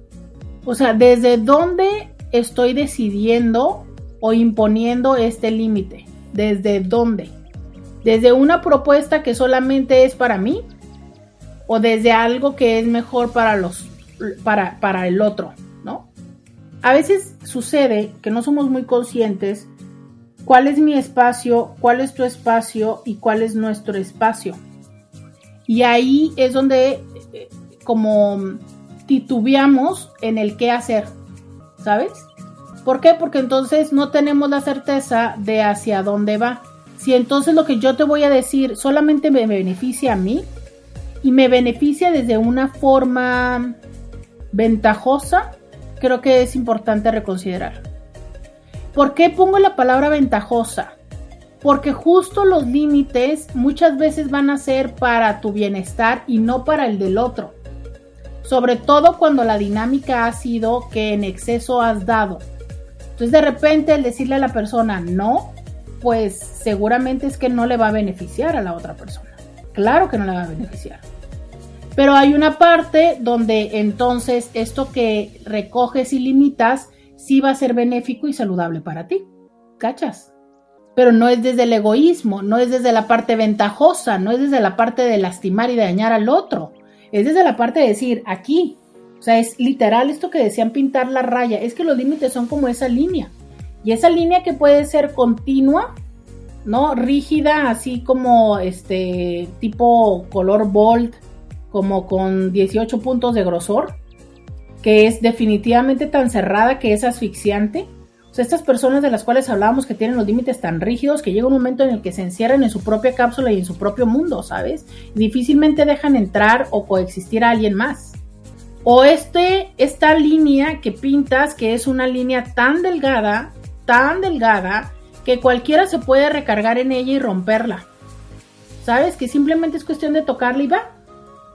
O sea, ¿desde dónde estoy decidiendo o imponiendo este límite? ¿Desde dónde? ¿Desde una propuesta que solamente es para mí? ¿O desde algo que es mejor para los para, para el otro? A veces sucede que no somos muy conscientes cuál es mi espacio, cuál es tu espacio y cuál es nuestro espacio. Y ahí es donde eh, como titubeamos en el qué hacer, ¿sabes? ¿Por qué? Porque entonces no tenemos la certeza de hacia dónde va. Si entonces lo que yo te voy a decir solamente me beneficia a mí y me beneficia desde una forma ventajosa, creo que es importante reconsiderar. ¿Por qué pongo la palabra ventajosa? porque justo los límites muchas veces van a ser para tu bienestar y no para el del otro. Sobre todo cuando la dinámica ha sido que en exceso has dado. Entonces de repente el decirle a la persona no, pues seguramente es que no le va a beneficiar a la otra persona. Claro que no le va a beneficiar. Pero hay una parte donde entonces esto que recoges y limitas sí va a ser benéfico y saludable para ti. ¿Cachas? pero no es desde el egoísmo, no es desde la parte ventajosa, no es desde la parte de lastimar y dañar al otro, es desde la parte de decir aquí. O sea, es literal esto que decían pintar la raya, es que los límites son como esa línea. Y esa línea que puede ser continua, ¿no? Rígida, así como este tipo color bold, como con 18 puntos de grosor, que es definitivamente tan cerrada que es asfixiante estas personas de las cuales hablábamos que tienen los límites tan rígidos que llega un momento en el que se encierran en su propia cápsula y en su propio mundo, ¿sabes? difícilmente dejan entrar o coexistir a alguien más. O este, esta línea que pintas, que es una línea tan delgada, tan delgada, que cualquiera se puede recargar en ella y romperla. ¿Sabes? Que simplemente es cuestión de tocarla y va.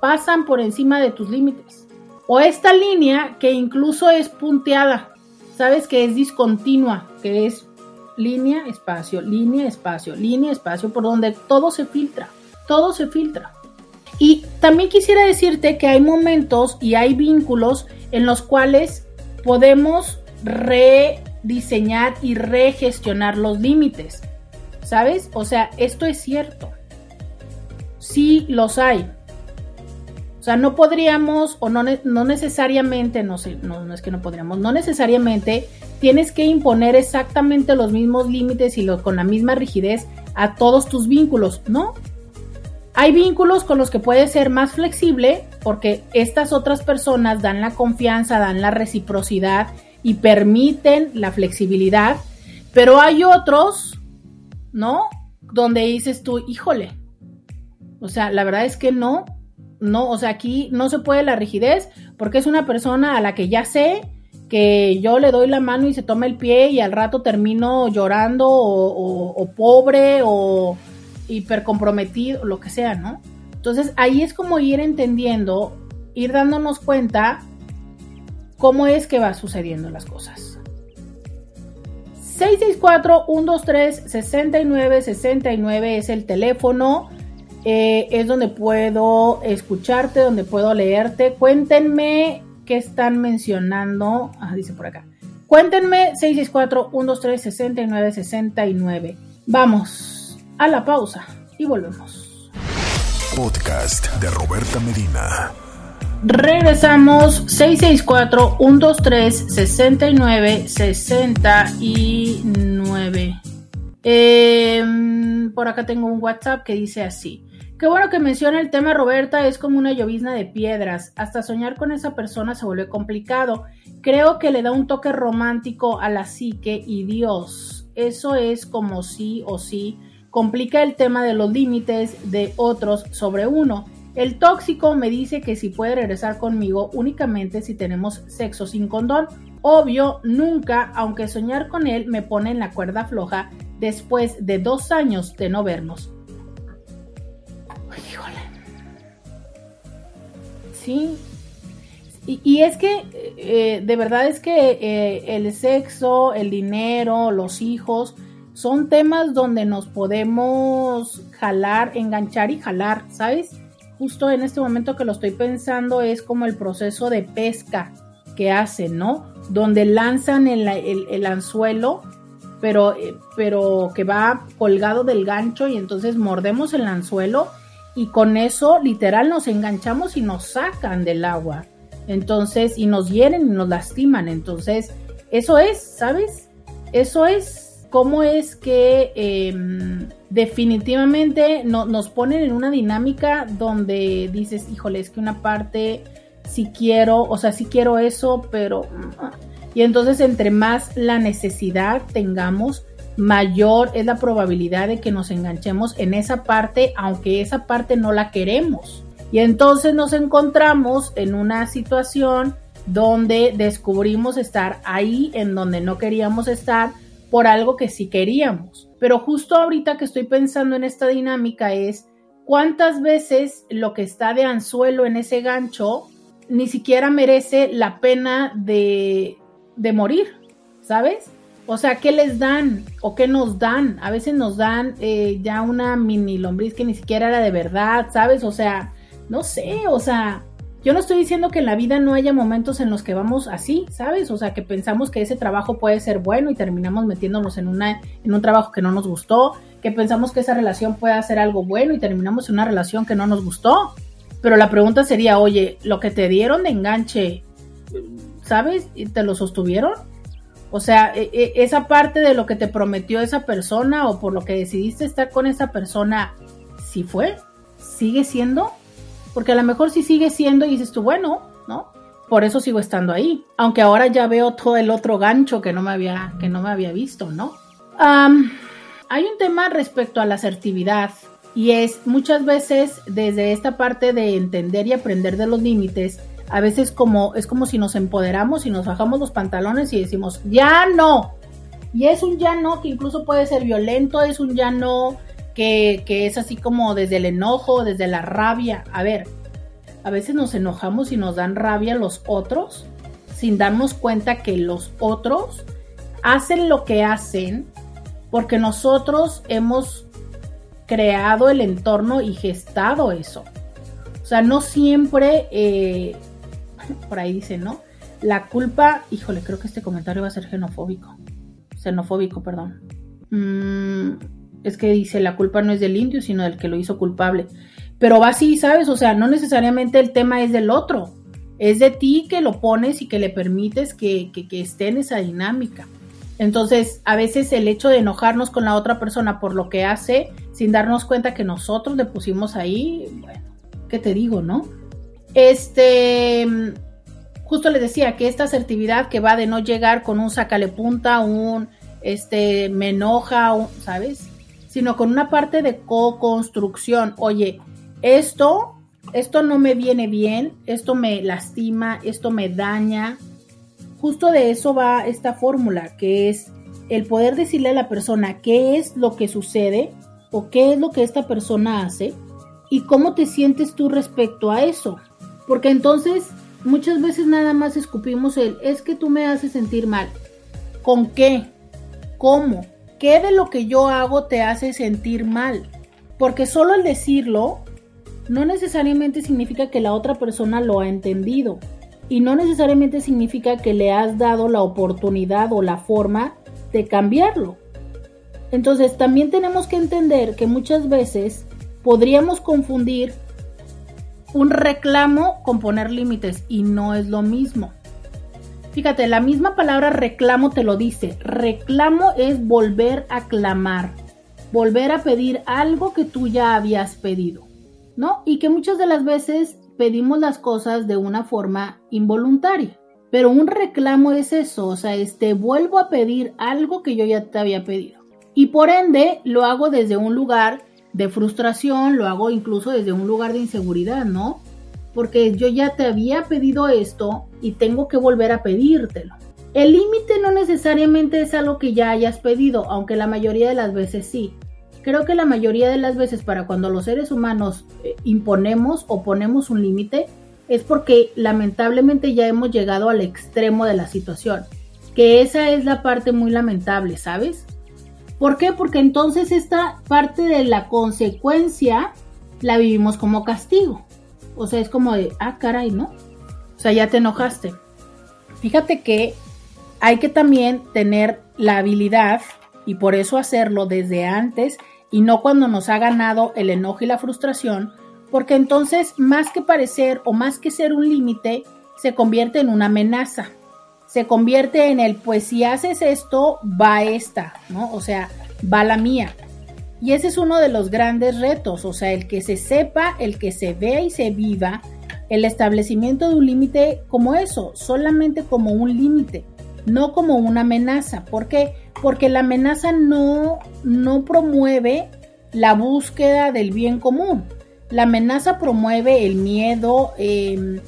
Pasan por encima de tus límites. O esta línea que incluso es punteada, sabes que es discontinua, que es línea, espacio, línea, espacio, línea, espacio, por donde todo se filtra, todo se filtra. Y también quisiera decirte que hay momentos y hay vínculos en los cuales podemos rediseñar y regestionar los límites. ¿Sabes? O sea, esto es cierto. Sí los hay. O sea, no podríamos, o no, no necesariamente, no sé, no, es que no podríamos, no necesariamente tienes que imponer exactamente los mismos límites y con la misma rigidez a todos tus vínculos, ¿no? Hay vínculos con los que puedes ser más flexible porque estas otras personas dan la confianza, dan la reciprocidad y permiten la flexibilidad, Pero hay otros, ¿no? Donde dices tú, híjole. O sea, la verdad es que no, no, o sea, aquí no se puede la rigidez porque es una persona a la que ya sé que yo le doy la mano y se toma el pie y al rato termino llorando o, pobre o hipercomprometido, lo que sea, ¿no? Entonces ahí es como ir entendiendo, ir dándonos cuenta cómo es que va sucediendo las cosas. 664-123-6969 es el teléfono. Eh, es donde puedo escucharte, donde puedo leerte. Cuéntenme qué están mencionando. Ah, dice por acá. Cuéntenme 664-123-6969. Vamos a la pausa y volvemos. Podcast de Roberta Medina. Regresamos 664-123-6969. Eh, por acá tengo un WhatsApp que dice así. Qué bueno que menciona el tema Roberta, es como una llovizna de piedras. Hasta soñar con esa persona se vuelve complicado. Creo que le da un toque romántico a la psique y Dios. Eso es como sí o sí complica el tema de los límites de otros sobre uno. El tóxico me dice que si puede regresar conmigo únicamente si tenemos sexo sin condón. Obvio, nunca, aunque soñar con él me pone en la cuerda floja después de dos años de no vernos. Sí. Y, es que, eh, de verdad es que eh, el sexo, el dinero, los hijos, son temas donde nos podemos jalar, enganchar y jalar, ¿sabes? Justo en este momento que lo estoy pensando es como el proceso de pesca que hacen, ¿no? Donde lanzan el, el anzuelo, pero, eh, pero que va colgado del gancho y entonces mordemos el anzuelo y con eso literal nos enganchamos y nos sacan del agua. Entonces, y nos hieren y nos lastiman. Entonces, eso es, ¿sabes? Eso es cómo es que em, definitivamente no, nos ponen en una dinámica donde dices, híjole, es que una parte si quiero, o sea, si quiero eso, pero... Y entonces entre más la necesidad tengamos, mayor es la probabilidad de que nos enganchemos en esa parte, aunque esa parte no la queremos. Y entonces nos encontramos en una situación donde descubrimos estar ahí en donde no queríamos estar por algo que sí queríamos. Pero justo ahorita que estoy pensando en esta dinámica es cuántas veces lo que está de anzuelo en ese gancho ni siquiera merece la pena de, de morir, ¿sabes? O sea, ¿qué les dan o qué nos dan? A veces nos dan eh, ya una mini lombriz que ni siquiera era de verdad, ¿sabes? O sea, no sé, o sea, yo no estoy diciendo que en la vida no haya momentos en los que vamos así, ¿sabes? O sea, que pensamos que ese trabajo puede ser bueno y terminamos metiéndonos en, una, en un trabajo que no nos gustó, que pensamos que esa relación puede ser algo bueno y terminamos en una relación que no nos gustó. Pero la pregunta sería, oye, lo que te dieron de enganche, ¿sabes? ¿Y te lo sostuvieron? O sea, e, e, esa parte de lo que te prometió esa persona o por lo que decidiste estar con esa persona, ¿sí fue? ¿Sigue siendo? Porque a lo mejor sí sigue siendo y dices tú, bueno, ¿no? Por eso sigo estando ahí. Aunque ahora ya veo todo el otro gancho que no me había, que no me había visto, ¿no? hay un tema respecto a la asertividad y es muchas veces desde esta parte de entender y aprender de los límites, a veces como es como si nos empoderamos y nos bajamos los pantalones y decimos, ya no. Y es un ya no que incluso puede ser violento, es un ya no que, que es así como desde el enojo, desde la rabia. A ver, a veces nos enojamos y nos dan rabia los otros sin darnos cuenta que los otros hacen lo que hacen porque nosotros hemos creado el entorno y gestado eso. O sea, no siempre eh, por ahí dice, ¿no? La culpa, híjole, creo que este comentario va a ser xenofóbico. Xenofóbico, perdón. Mm, es que dice, la culpa no es del indio, sino del que lo hizo culpable. Pero va así, ¿sabes? O sea, no necesariamente el tema es del otro. Es de ti que lo pones y que le permites que, que esté en esa dinámica. Entonces, a veces el hecho de enojarnos con la otra persona por lo que hace, sin darnos cuenta que nosotros le pusimos ahí, bueno, ¿qué te digo, no? Este, justo les decía que esta asertividad que va de no llegar con un sacale punta, un este, me enoja, ¿sabes? Sino con una parte de co-construcción. Oye, esto, esto no me viene bien, esto me lastima, esto me daña. Justo de eso va esta fórmula, que es el poder decirle a la persona qué es lo que sucede o qué es lo que esta persona hace y cómo te sientes tú respecto a eso. Porque entonces muchas veces nada más escupimos el es que tú me haces sentir mal. ¿Con qué? ¿Cómo? ¿Qué de lo que yo hago te hace sentir mal? Porque solo el decirlo no necesariamente significa que la otra persona lo ha entendido y no necesariamente significa que le has dado la oportunidad o la forma de cambiarlo. Entonces también tenemos que entender que muchas veces podríamos confundir un reclamo con poner límites y no es lo mismo. Fíjate, la misma palabra reclamo te lo dice. Reclamo es volver a clamar, volver a pedir algo que tú ya habías pedido, ¿no? Y que muchas de las veces pedimos las cosas de una forma involuntaria. Pero un reclamo es eso, o sea, este vuelvo a pedir algo que yo ya te había pedido. Y por ende lo hago desde un lugar de frustración, lo hago incluso desde un lugar de inseguridad, ¿no? Porque yo ya te había pedido esto y tengo que volver a pedírtelo. El límite no necesariamente es algo que ya hayas pedido, aunque la mayoría de las veces sí. Creo que la mayoría de las veces para cuando los seres humanos eh, imponemos o ponemos un límite es porque lamentablemente ya hemos llegado al extremo de la situación. Que esa es la parte muy lamentable, ¿sabes? ¿Por qué? Porque entonces esta parte de la consecuencia la vivimos como castigo. O sea, es como de, ah, caray, ¿no? O sea, ya te enojaste. Fíjate que hay que también tener la habilidad y por eso hacerlo desde antes y no cuando nos ha ganado el enojo y la frustración, porque entonces más que parecer o más que ser un límite, se convierte en una amenaza se convierte en el, pues si haces esto, va esta, ¿no? O sea, va la mía. Y ese es uno de los grandes retos, o sea, el que se sepa, el que se vea y se viva el establecimiento de un límite como eso, solamente como un límite, no como una amenaza. ¿Por qué? Porque la amenaza no, no promueve la búsqueda del bien común. La amenaza promueve el miedo, eh,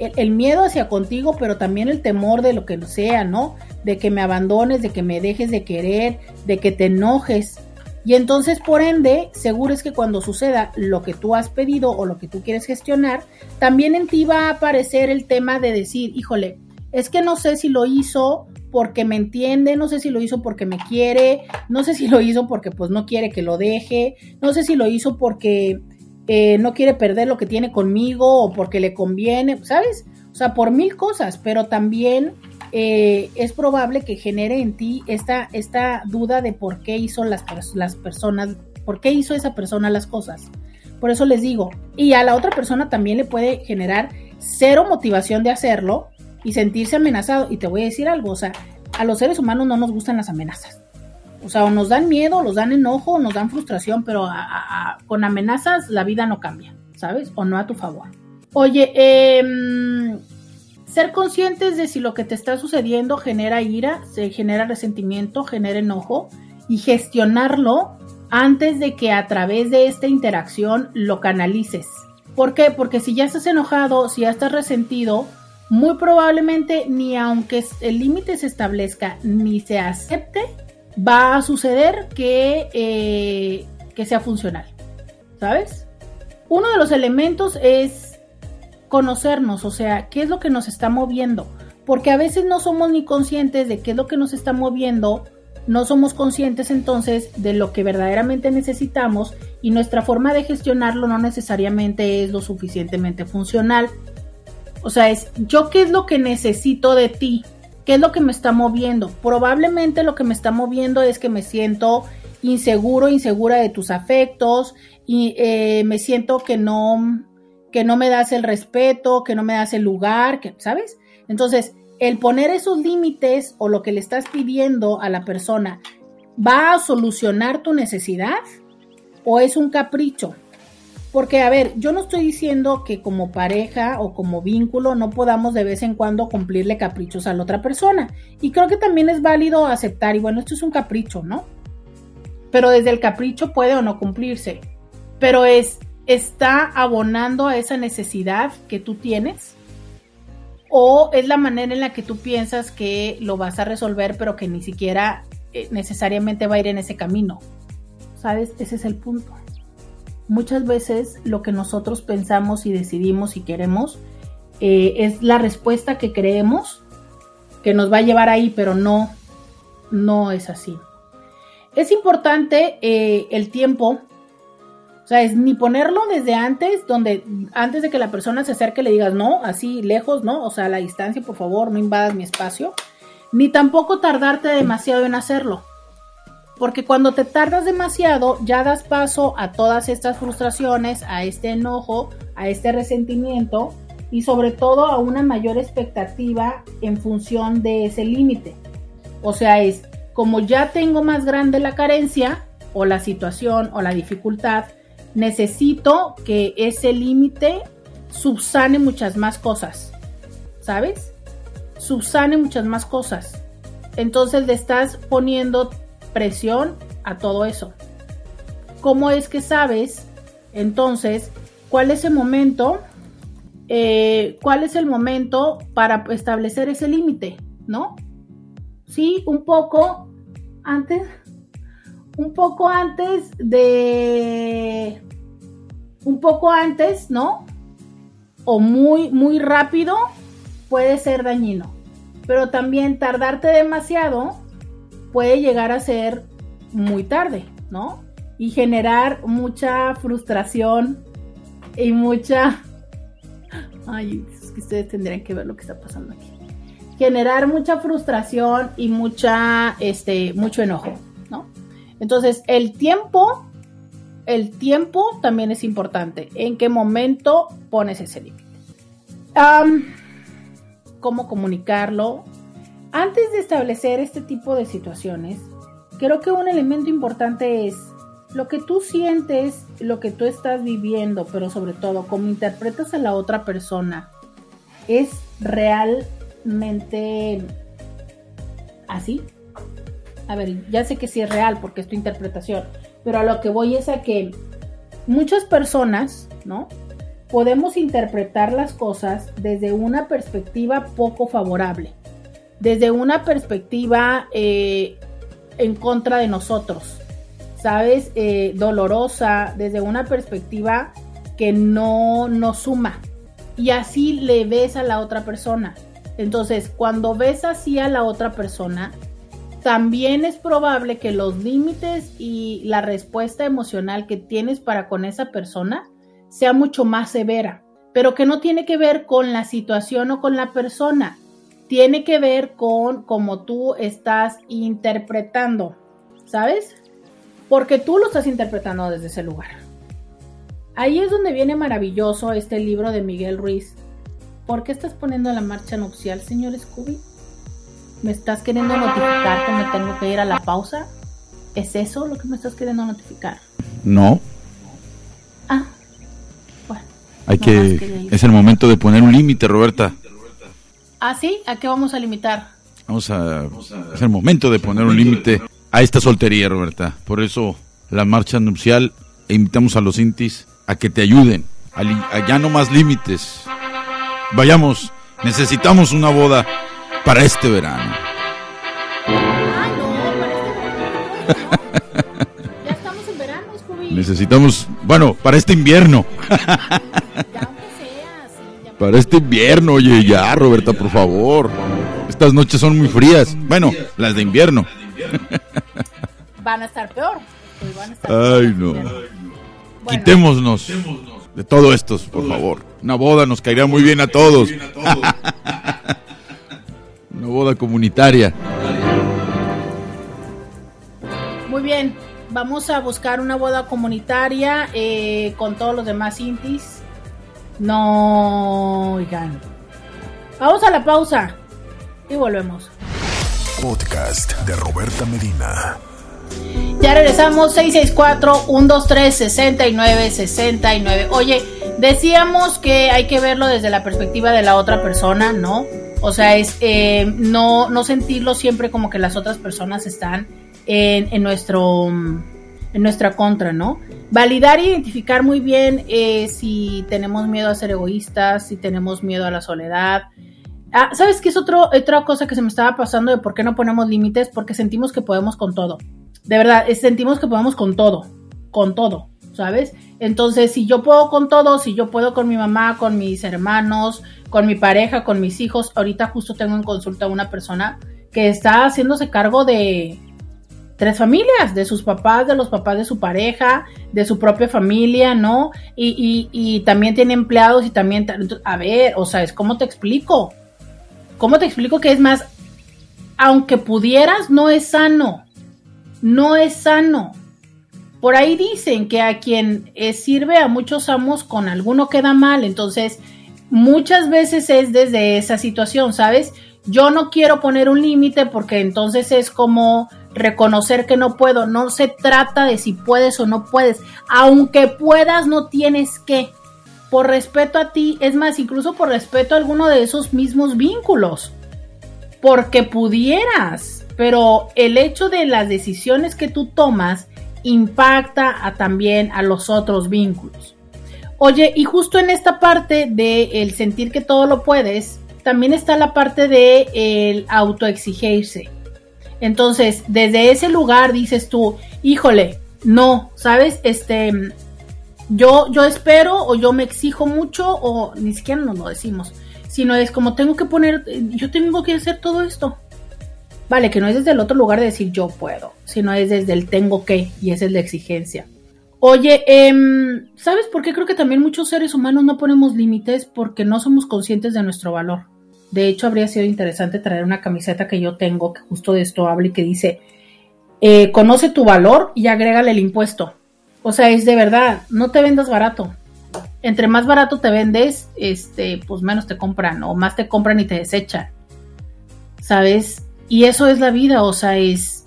el, miedo hacia contigo, pero también el temor de lo que sea, ¿no? De que me abandones, de que me dejes de querer, de que te enojes. Y entonces, por ende, seguro es que cuando suceda lo que tú has pedido o lo que tú quieres gestionar, también en ti va a aparecer el tema de decir, híjole, es que no sé si lo hizo porque me entiende, no sé si lo hizo porque me quiere, no sé si lo hizo porque pues no quiere que lo deje, no sé si lo hizo porque eh, no quiere perder lo que tiene conmigo o porque le conviene, ¿sabes? O sea, por mil cosas, pero también eh, es probable que genere en ti esta, esta duda de por qué hizo las, las personas, por qué hizo esa persona las cosas. Por eso les digo, y a la otra persona también le puede generar cero motivación de hacerlo y sentirse amenazado. Y te voy a decir algo, o sea, a los seres humanos no nos gustan las amenazas. O sea, o nos dan miedo, nos dan enojo, nos dan frustración, pero con amenazas la vida no cambia, ¿sabes? O no a tu favor. Oye, em, ser conscientes de si lo que te está sucediendo genera ira, se genera resentimiento, genera enojo y gestionarlo antes de que a través de esta interacción lo canalices. ¿Por qué? Porque si ya estás enojado, si ya estás resentido, muy probablemente ni aunque el límite se establezca ni se acepte, va a suceder que, eh, que sea funcional, ¿sabes? Uno de los elementos es conocernos, o sea, qué es lo que nos está moviendo, porque a veces no somos ni conscientes de qué es lo que nos está moviendo, no somos conscientes entonces de lo que verdaderamente necesitamos y nuestra forma de gestionarlo no necesariamente es lo suficientemente funcional. O sea, es yo qué es lo que necesito de ti, ¿Qué es lo que me está moviendo? Probablemente lo que me está moviendo es que me siento inseguro, insegura de tus afectos y eh, me siento que no, que no me das el respeto, que no me das el lugar, que, ¿sabes? Entonces, el poner esos límites o lo que le estás pidiendo a la persona, ¿va a solucionar tu necesidad o es un capricho? Porque, a ver, yo no estoy diciendo que como pareja o como vínculo no podamos de vez en cuando cumplirle caprichos a la otra persona. Y creo que también es válido aceptar, y bueno, esto es un capricho, ¿no? Pero desde el capricho puede o no cumplirse. Pero es, ¿está abonando a esa necesidad que tú tienes? ¿O es la manera en la que tú piensas que lo vas a resolver, pero que ni siquiera eh, necesariamente va a ir en ese camino? ¿Sabes? Ese es el punto muchas veces lo que nosotros pensamos y decidimos y queremos eh, es la respuesta que creemos que nos va a llevar ahí, pero no, no es así. Es importante eh, el tiempo, o sea, es ni ponerlo desde antes, donde antes de que la persona se acerque le digas no, así lejos, no, o sea, a la distancia, por favor, no invadas mi espacio, ni tampoco tardarte demasiado en hacerlo. Porque cuando te tardas demasiado, ya das paso a todas estas frustraciones, a este enojo, a este resentimiento y sobre todo a una mayor expectativa en función de ese límite. O sea, es como ya tengo más grande la carencia o la situación o la dificultad, necesito que ese límite subsane muchas más cosas. ¿Sabes? Subsane muchas más cosas. Entonces le estás poniendo presión a todo eso. ¿Cómo es que sabes entonces cuál es el momento? Eh, ¿Cuál es el momento para establecer ese límite? ¿No? Sí, un poco antes, un poco antes de, un poco antes, ¿no? O muy, muy rápido puede ser dañino. Pero también tardarte demasiado puede llegar a ser muy tarde, ¿no? Y generar mucha frustración y mucha... Ay, es que ustedes tendrían que ver lo que está pasando aquí. Generar mucha frustración y mucha, este, mucho enojo, ¿no? Entonces, el tiempo, el tiempo también es importante. ¿En qué momento pones ese límite? ¿Cómo comunicarlo? Antes de establecer este tipo de situaciones, creo que un elemento importante es lo que tú sientes, lo que tú estás viviendo, pero sobre todo cómo interpretas a la otra persona, es realmente así. A ver, ya sé que sí es real porque es tu interpretación, pero a lo que voy es a que muchas personas, ¿no? Podemos interpretar las cosas desde una perspectiva poco favorable desde una perspectiva eh, en contra de nosotros, ¿sabes? Eh, dolorosa, desde una perspectiva que no nos suma. Y así le ves a la otra persona. Entonces, cuando ves así a la otra persona, también es probable que los límites y la respuesta emocional que tienes para con esa persona sea mucho más severa, pero que no tiene que ver con la situación o con la persona, tiene que ver con cómo tú estás interpretando, ¿sabes? Porque tú lo estás interpretando desde ese lugar. Ahí es donde viene maravilloso este libro de Miguel Ruiz. ¿Por qué estás poniendo la marcha nupcial, señor Scooby? ¿Me estás queriendo notificar que me tengo que ir a la pausa? ¿Es eso lo que me estás queriendo notificar? No. Ah, bueno. Hay que... Es el momento de poner un límite, Roberta. ¿Ah, sí? ¿A qué vamos a limitar? Vamos a... Es el momento de poner un límite a esta soltería, Roberta. Por eso la marcha nupcial e invitamos a los intis a que te ayuden. A, ya no más límites. Vayamos, necesitamos una boda para este verano. Ah, no, para este verano. ya estamos en verano, Scooby. Necesitamos, bueno, para este invierno. Para este invierno, oye, ya, Roberta, por favor. Estas noches son muy frías. Bueno, las de invierno. Van a estar peor. Ay, no. Quitémonos de todo esto, por favor. Una boda nos caería muy bien a todos. Una boda comunitaria. Muy bien, vamos a buscar una boda comunitaria eh, con todos los demás intis no, oigan. Vamos a la pausa y volvemos. Podcast de Roberta Medina. Ya regresamos 664-123-6969. Oye, decíamos que hay que verlo desde la perspectiva de la otra persona, ¿no? O sea, es eh, no, no sentirlo siempre como que las otras personas están en, en, nuestro, en nuestra contra, ¿no? Validar e identificar muy bien eh, si tenemos miedo a ser egoístas, si tenemos miedo a la soledad. Ah, ¿Sabes qué es otro, otra cosa que se me estaba pasando de por qué no ponemos límites? Porque sentimos que podemos con todo de verdad, sentimos que podemos con todo, con todo, ¿sabes? Entonces, si yo puedo con todo, si yo puedo con mi mamá, con mis hermanos, con mi pareja, con mis hijos, ahorita justo tengo en consulta a una persona que está haciéndose cargo de tres familias, de sus papás, de los papás de su pareja, de su propia familia, ¿no? Y, y, también tiene empleados y también, a ver, o sea, es cómo te explico, cómo te explico que es más, aunque pudieras, no es sano no es sano. Por ahí dicen que a quien eh, sirve a muchos amos con alguno queda mal, entonces muchas veces es desde esa situación, ¿sabes? Yo no quiero poner un límite porque entonces es como reconocer que no puedo, no se trata de si puedes o no puedes, aunque puedas no tienes que, por respeto a ti, es más, incluso por respeto a alguno de esos mismos vínculos, porque pudieras pero el hecho de las decisiones que tú tomas impacta a, también a los otros vínculos. Oye, y justo en esta parte de el sentir que todo lo puedes, también está la parte de el autoexigirse. Entonces, desde ese lugar dices tú, híjole, no, ¿sabes? Este, yo, yo espero o yo me exijo mucho o ni siquiera nos lo decimos, sino es como tengo que poner, yo tengo que hacer todo esto. Vale, que no es desde el otro lugar de decir yo puedo, sino es desde el tengo que y esa es la exigencia. Oye, em, ¿sabes por qué creo que también muchos seres humanos no ponemos límites? Porque no somos conscientes de nuestro valor. De hecho, habría sido interesante traer una camiseta que yo tengo que justo de esto habla y que dice, eh, conoce tu valor y agrégale el impuesto. O sea, es de verdad, no te vendas barato. Entre más barato te vendes, este, pues menos te compran o más te compran y te desechan. ¿Sabes? Y eso es la vida, o sea, es,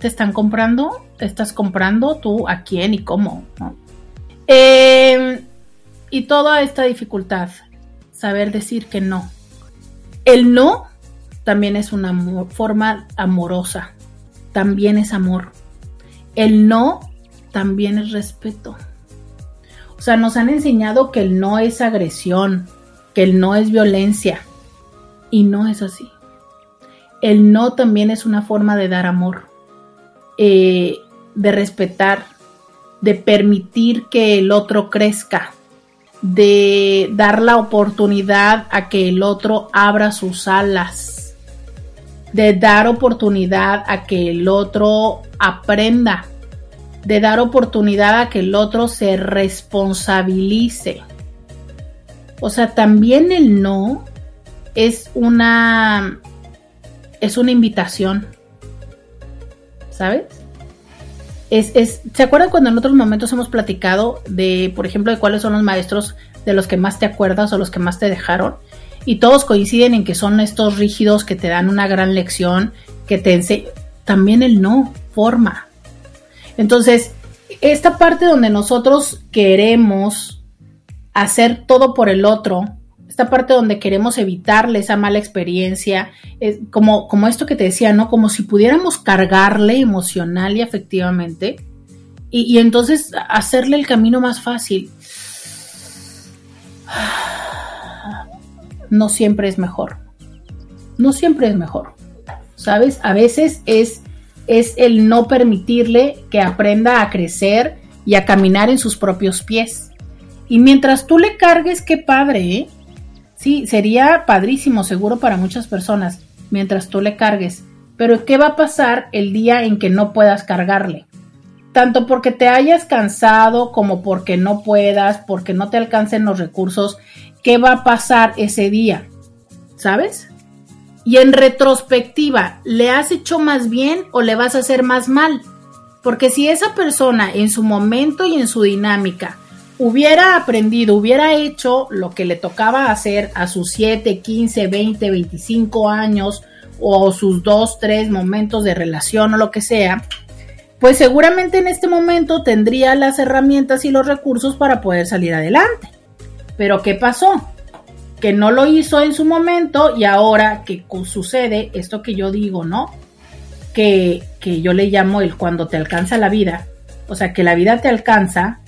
te están comprando, te estás comprando tú a quién y cómo. Em, y toda esta dificultad, saber decir que no. El no también es una forma amorosa, también es amor. El no también es respeto. O sea, nos han enseñado que el no es agresión, que el no es violencia, y no es así el no también es una forma de dar amor, eh, de respetar, de permitir que el otro crezca, de dar la oportunidad a que el otro abra sus alas, de dar oportunidad a que el otro aprenda, de dar oportunidad a que el otro se responsabilice. O sea, también el no es una es una invitación. ¿Sabes? Es, es, ¿Se acuerdan cuando en otros momentos hemos platicado de, por ejemplo, de cuáles son los maestros de los que más te acuerdas o los que más te dejaron? Y todos coinciden en que son estos rígidos que te dan una gran lección, que te enseñan. También el no forma. Entonces, esta parte donde nosotros queremos hacer todo por el otro, esta parte donde queremos evitarle esa mala experiencia, como, como esto que te decía, ¿no? Como si pudiéramos cargarle emocional y afectivamente y, y entonces hacerle el camino más fácil. No siempre es mejor. No siempre es mejor. ¿Sabes? A veces es, es el no permitirle que aprenda a crecer y a caminar en sus propios pies. Y mientras tú le cargues, qué padre, ¿eh? Sí, sería padrísimo, seguro para muchas personas, mientras tú le cargues. Pero ¿qué va a pasar el día en que no puedas cargarle? Tanto porque te hayas cansado como porque no puedas, porque no te alcancen los recursos, ¿qué va a pasar ese día? ¿Sabes? Y en retrospectiva, ¿le has hecho más bien o le vas a hacer más mal? Porque si esa persona en su momento y en su dinámica hubiera aprendido, hubiera hecho lo que le tocaba hacer a sus 7, 15, 20, 25 años o sus 2, 3 momentos de relación o lo que sea, pues seguramente en este momento tendría las herramientas y los recursos para poder salir adelante. Pero ¿qué pasó? Que no lo hizo en su momento y ahora que sucede esto que yo digo, ¿no? Que, que yo le llamo el cuando te alcanza la vida. O sea, que la vida te alcanza,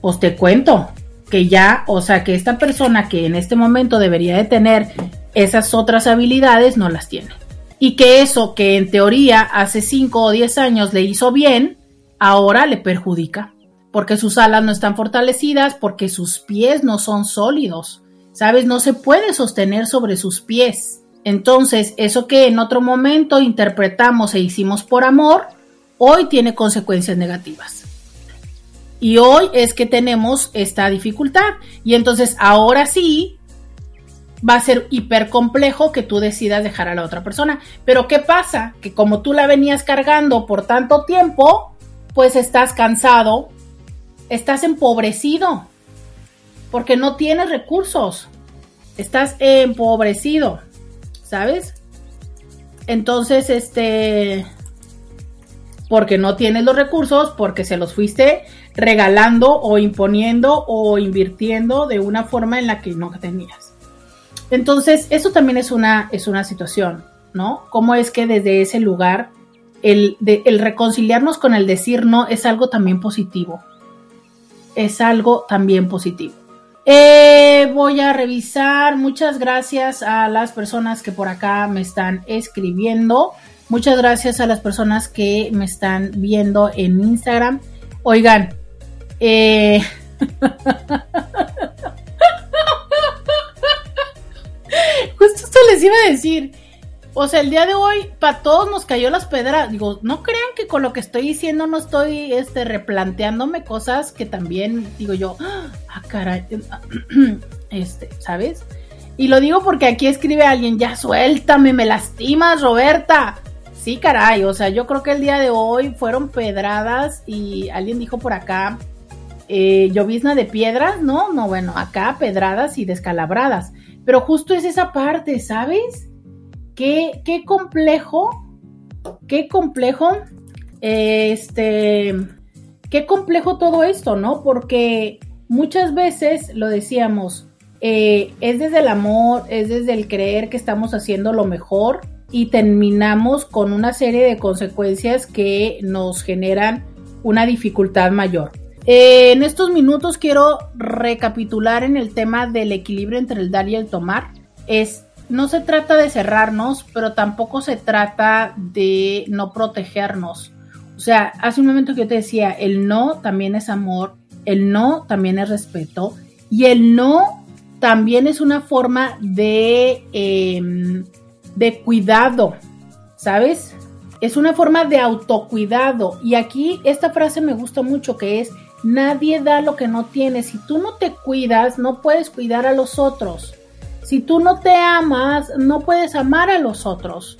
pues te cuento que ya, o sea, que esta persona que en este momento debería de tener esas otras habilidades no las tiene y que eso que en teoría hace 5 o 10 años le hizo bien, ahora le perjudica, porque sus alas no están fortalecidas, porque sus pies no son sólidos, ¿sabes? No se puede sostener sobre sus pies. Entonces, eso que en otro momento interpretamos e hicimos por amor, hoy tiene consecuencias negativas. Y hoy es que tenemos esta dificultad. Y entonces ahora sí, va a ser hiper complejo que tú decidas dejar a la otra persona. Pero ¿qué pasa? Que como tú la venías cargando por tanto tiempo, pues estás cansado, estás empobrecido, porque no tienes recursos, estás empobrecido, ¿sabes? Entonces, este, porque no tienes los recursos, porque se los fuiste regalando o imponiendo o invirtiendo de una forma en la que no tenías. Entonces, eso también es una, es una situación, ¿no? Cómo es que desde ese lugar el, el reconciliarnos con el decir no es algo también positivo. Es algo también positivo. Eh, voy a revisar. Muchas gracias a las personas que por acá me están escribiendo. Muchas gracias a las personas que me están viendo en Instagram. Oigan, eh, Justo esto les iba a decir. O sea, el día de hoy, para todos nos cayó las pedras. Digo, no crean que con lo que estoy diciendo no estoy este, replanteándome cosas que también digo yo, ah, caray, este, ¿sabes? Y lo digo porque aquí escribe alguien, ya suéltame, me lastimas, Roberta. Sí, caray, o sea, yo creo que el día de hoy fueron pedradas y alguien dijo por acá, eh, llovizna de piedras, ¿no? No, bueno, acá pedradas y descalabradas. Pero justo es esa parte, ¿sabes? Qué, qué complejo, qué complejo, este, qué complejo todo esto, ¿no? Porque muchas veces lo decíamos, eh, es desde el amor, es desde el creer que estamos haciendo lo mejor y terminamos con una serie de consecuencias que nos generan una dificultad mayor. Eh, en estos minutos quiero recapitular en el tema del equilibrio entre el dar y el tomar. Es, no se trata de cerrarnos, pero tampoco se trata de no protegernos. O sea, hace un momento que yo te decía, el no también es amor, el no también es respeto y el no también es una forma de, em, de cuidado, ¿sabes? Es una forma de autocuidado. Y aquí esta frase me gusta mucho que es, Nadie da lo que no tiene. Si tú no te cuidas, no puedes cuidar a los otros. Si tú no te amas, no puedes amar a los otros.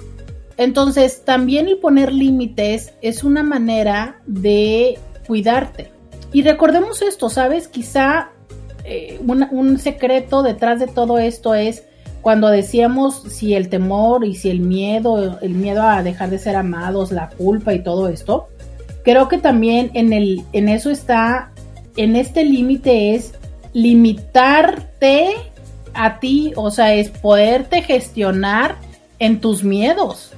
Entonces, también el poner límites es una manera de cuidarte. Y recordemos esto, ¿sabes? Quizá eh, un secreto detrás de todo esto es cuando decíamos si el temor y si el miedo, el miedo a dejar de ser amados, la culpa y todo esto, creo que también en, el, en eso está, en este límite es limitarte a ti, o sea, es poderte gestionar en tus miedos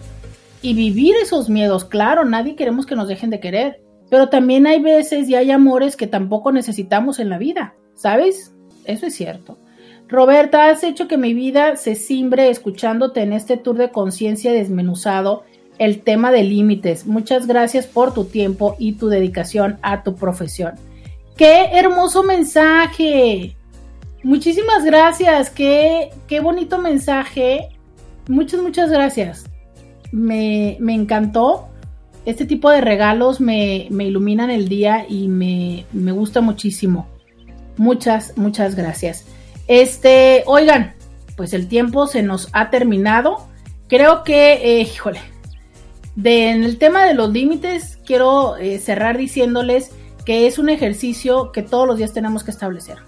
y vivir esos miedos. Claro, nadie queremos que nos dejen de querer, pero también hay veces y hay amores que tampoco necesitamos en la vida, ¿sabes? Eso es cierto. Roberta, has hecho que mi vida se simbre escuchándote en este tour de conciencia desmenuzado el tema de límites. Muchas gracias por tu tiempo y tu dedicación a tu profesión. ¡Qué hermoso mensaje! Muchísimas gracias, qué, qué bonito mensaje. Muchas, muchas gracias. Me, encantó. Este tipo de regalos me, me iluminan el día y me, me, gusta muchísimo. Muchas, muchas gracias. Este, oigan, pues el tiempo se nos ha terminado. Creo que, eh, híjole, en el tema de los límites, quiero eh, cerrar diciéndoles que es un ejercicio que todos los días tenemos que establecer.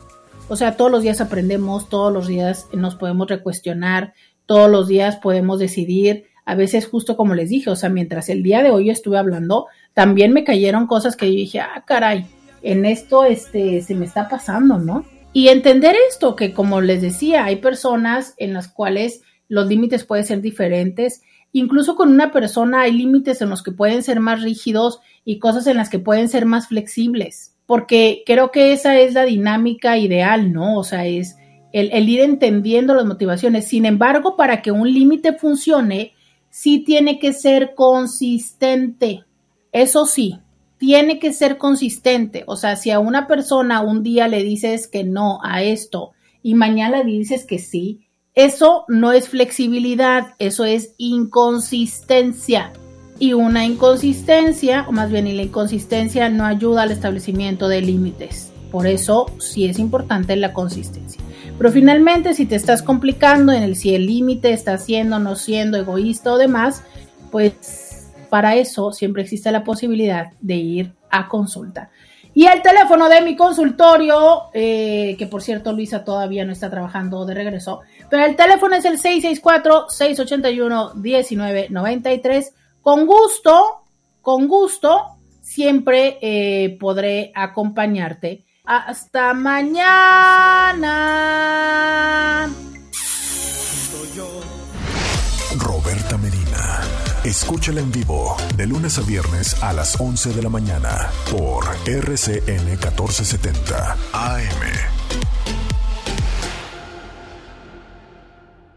O sea, todos los días aprendemos, todos los días nos podemos recuestionar, todos los días podemos decidir, a veces justo como les dije, o sea, mientras el día de hoy estuve hablando, también me cayeron cosas que yo dije, ah, caray, en esto este, se me está pasando, ¿no? Y entender esto, que como les decía, hay personas en las cuales los límites pueden ser diferentes. Incluso con una persona hay límites en los que pueden ser más rígidos y cosas en las que pueden ser más flexibles, porque creo que esa es la dinámica ideal, ¿no? O sea, es el, ir entendiendo las motivaciones. Sin embargo, para que un límite funcione, sí tiene que ser consistente. Eso sí, tiene que ser consistente. O sea, si a una persona un día le dices que no a esto y mañana le dices que sí, eso no es flexibilidad, eso es inconsistencia. Y una inconsistencia, o más bien y la inconsistencia no ayuda al establecimiento de límites. Por eso sí es importante la consistencia. Pero finalmente, si te estás complicando en el si el límite está siendo no siendo egoísta o demás, pues para eso siempre existe la posibilidad de ir a consulta. Y el teléfono de mi consultorio, eh, que por cierto Luisa todavía no está trabajando de regreso, el teléfono es el 664-681-1993. Con gusto, con gusto, siempre eh, podré acompañarte. Hasta mañana. Roberta Medina. Escúchala en vivo de lunes a viernes a las 11 de la mañana por RCN 1470 AM.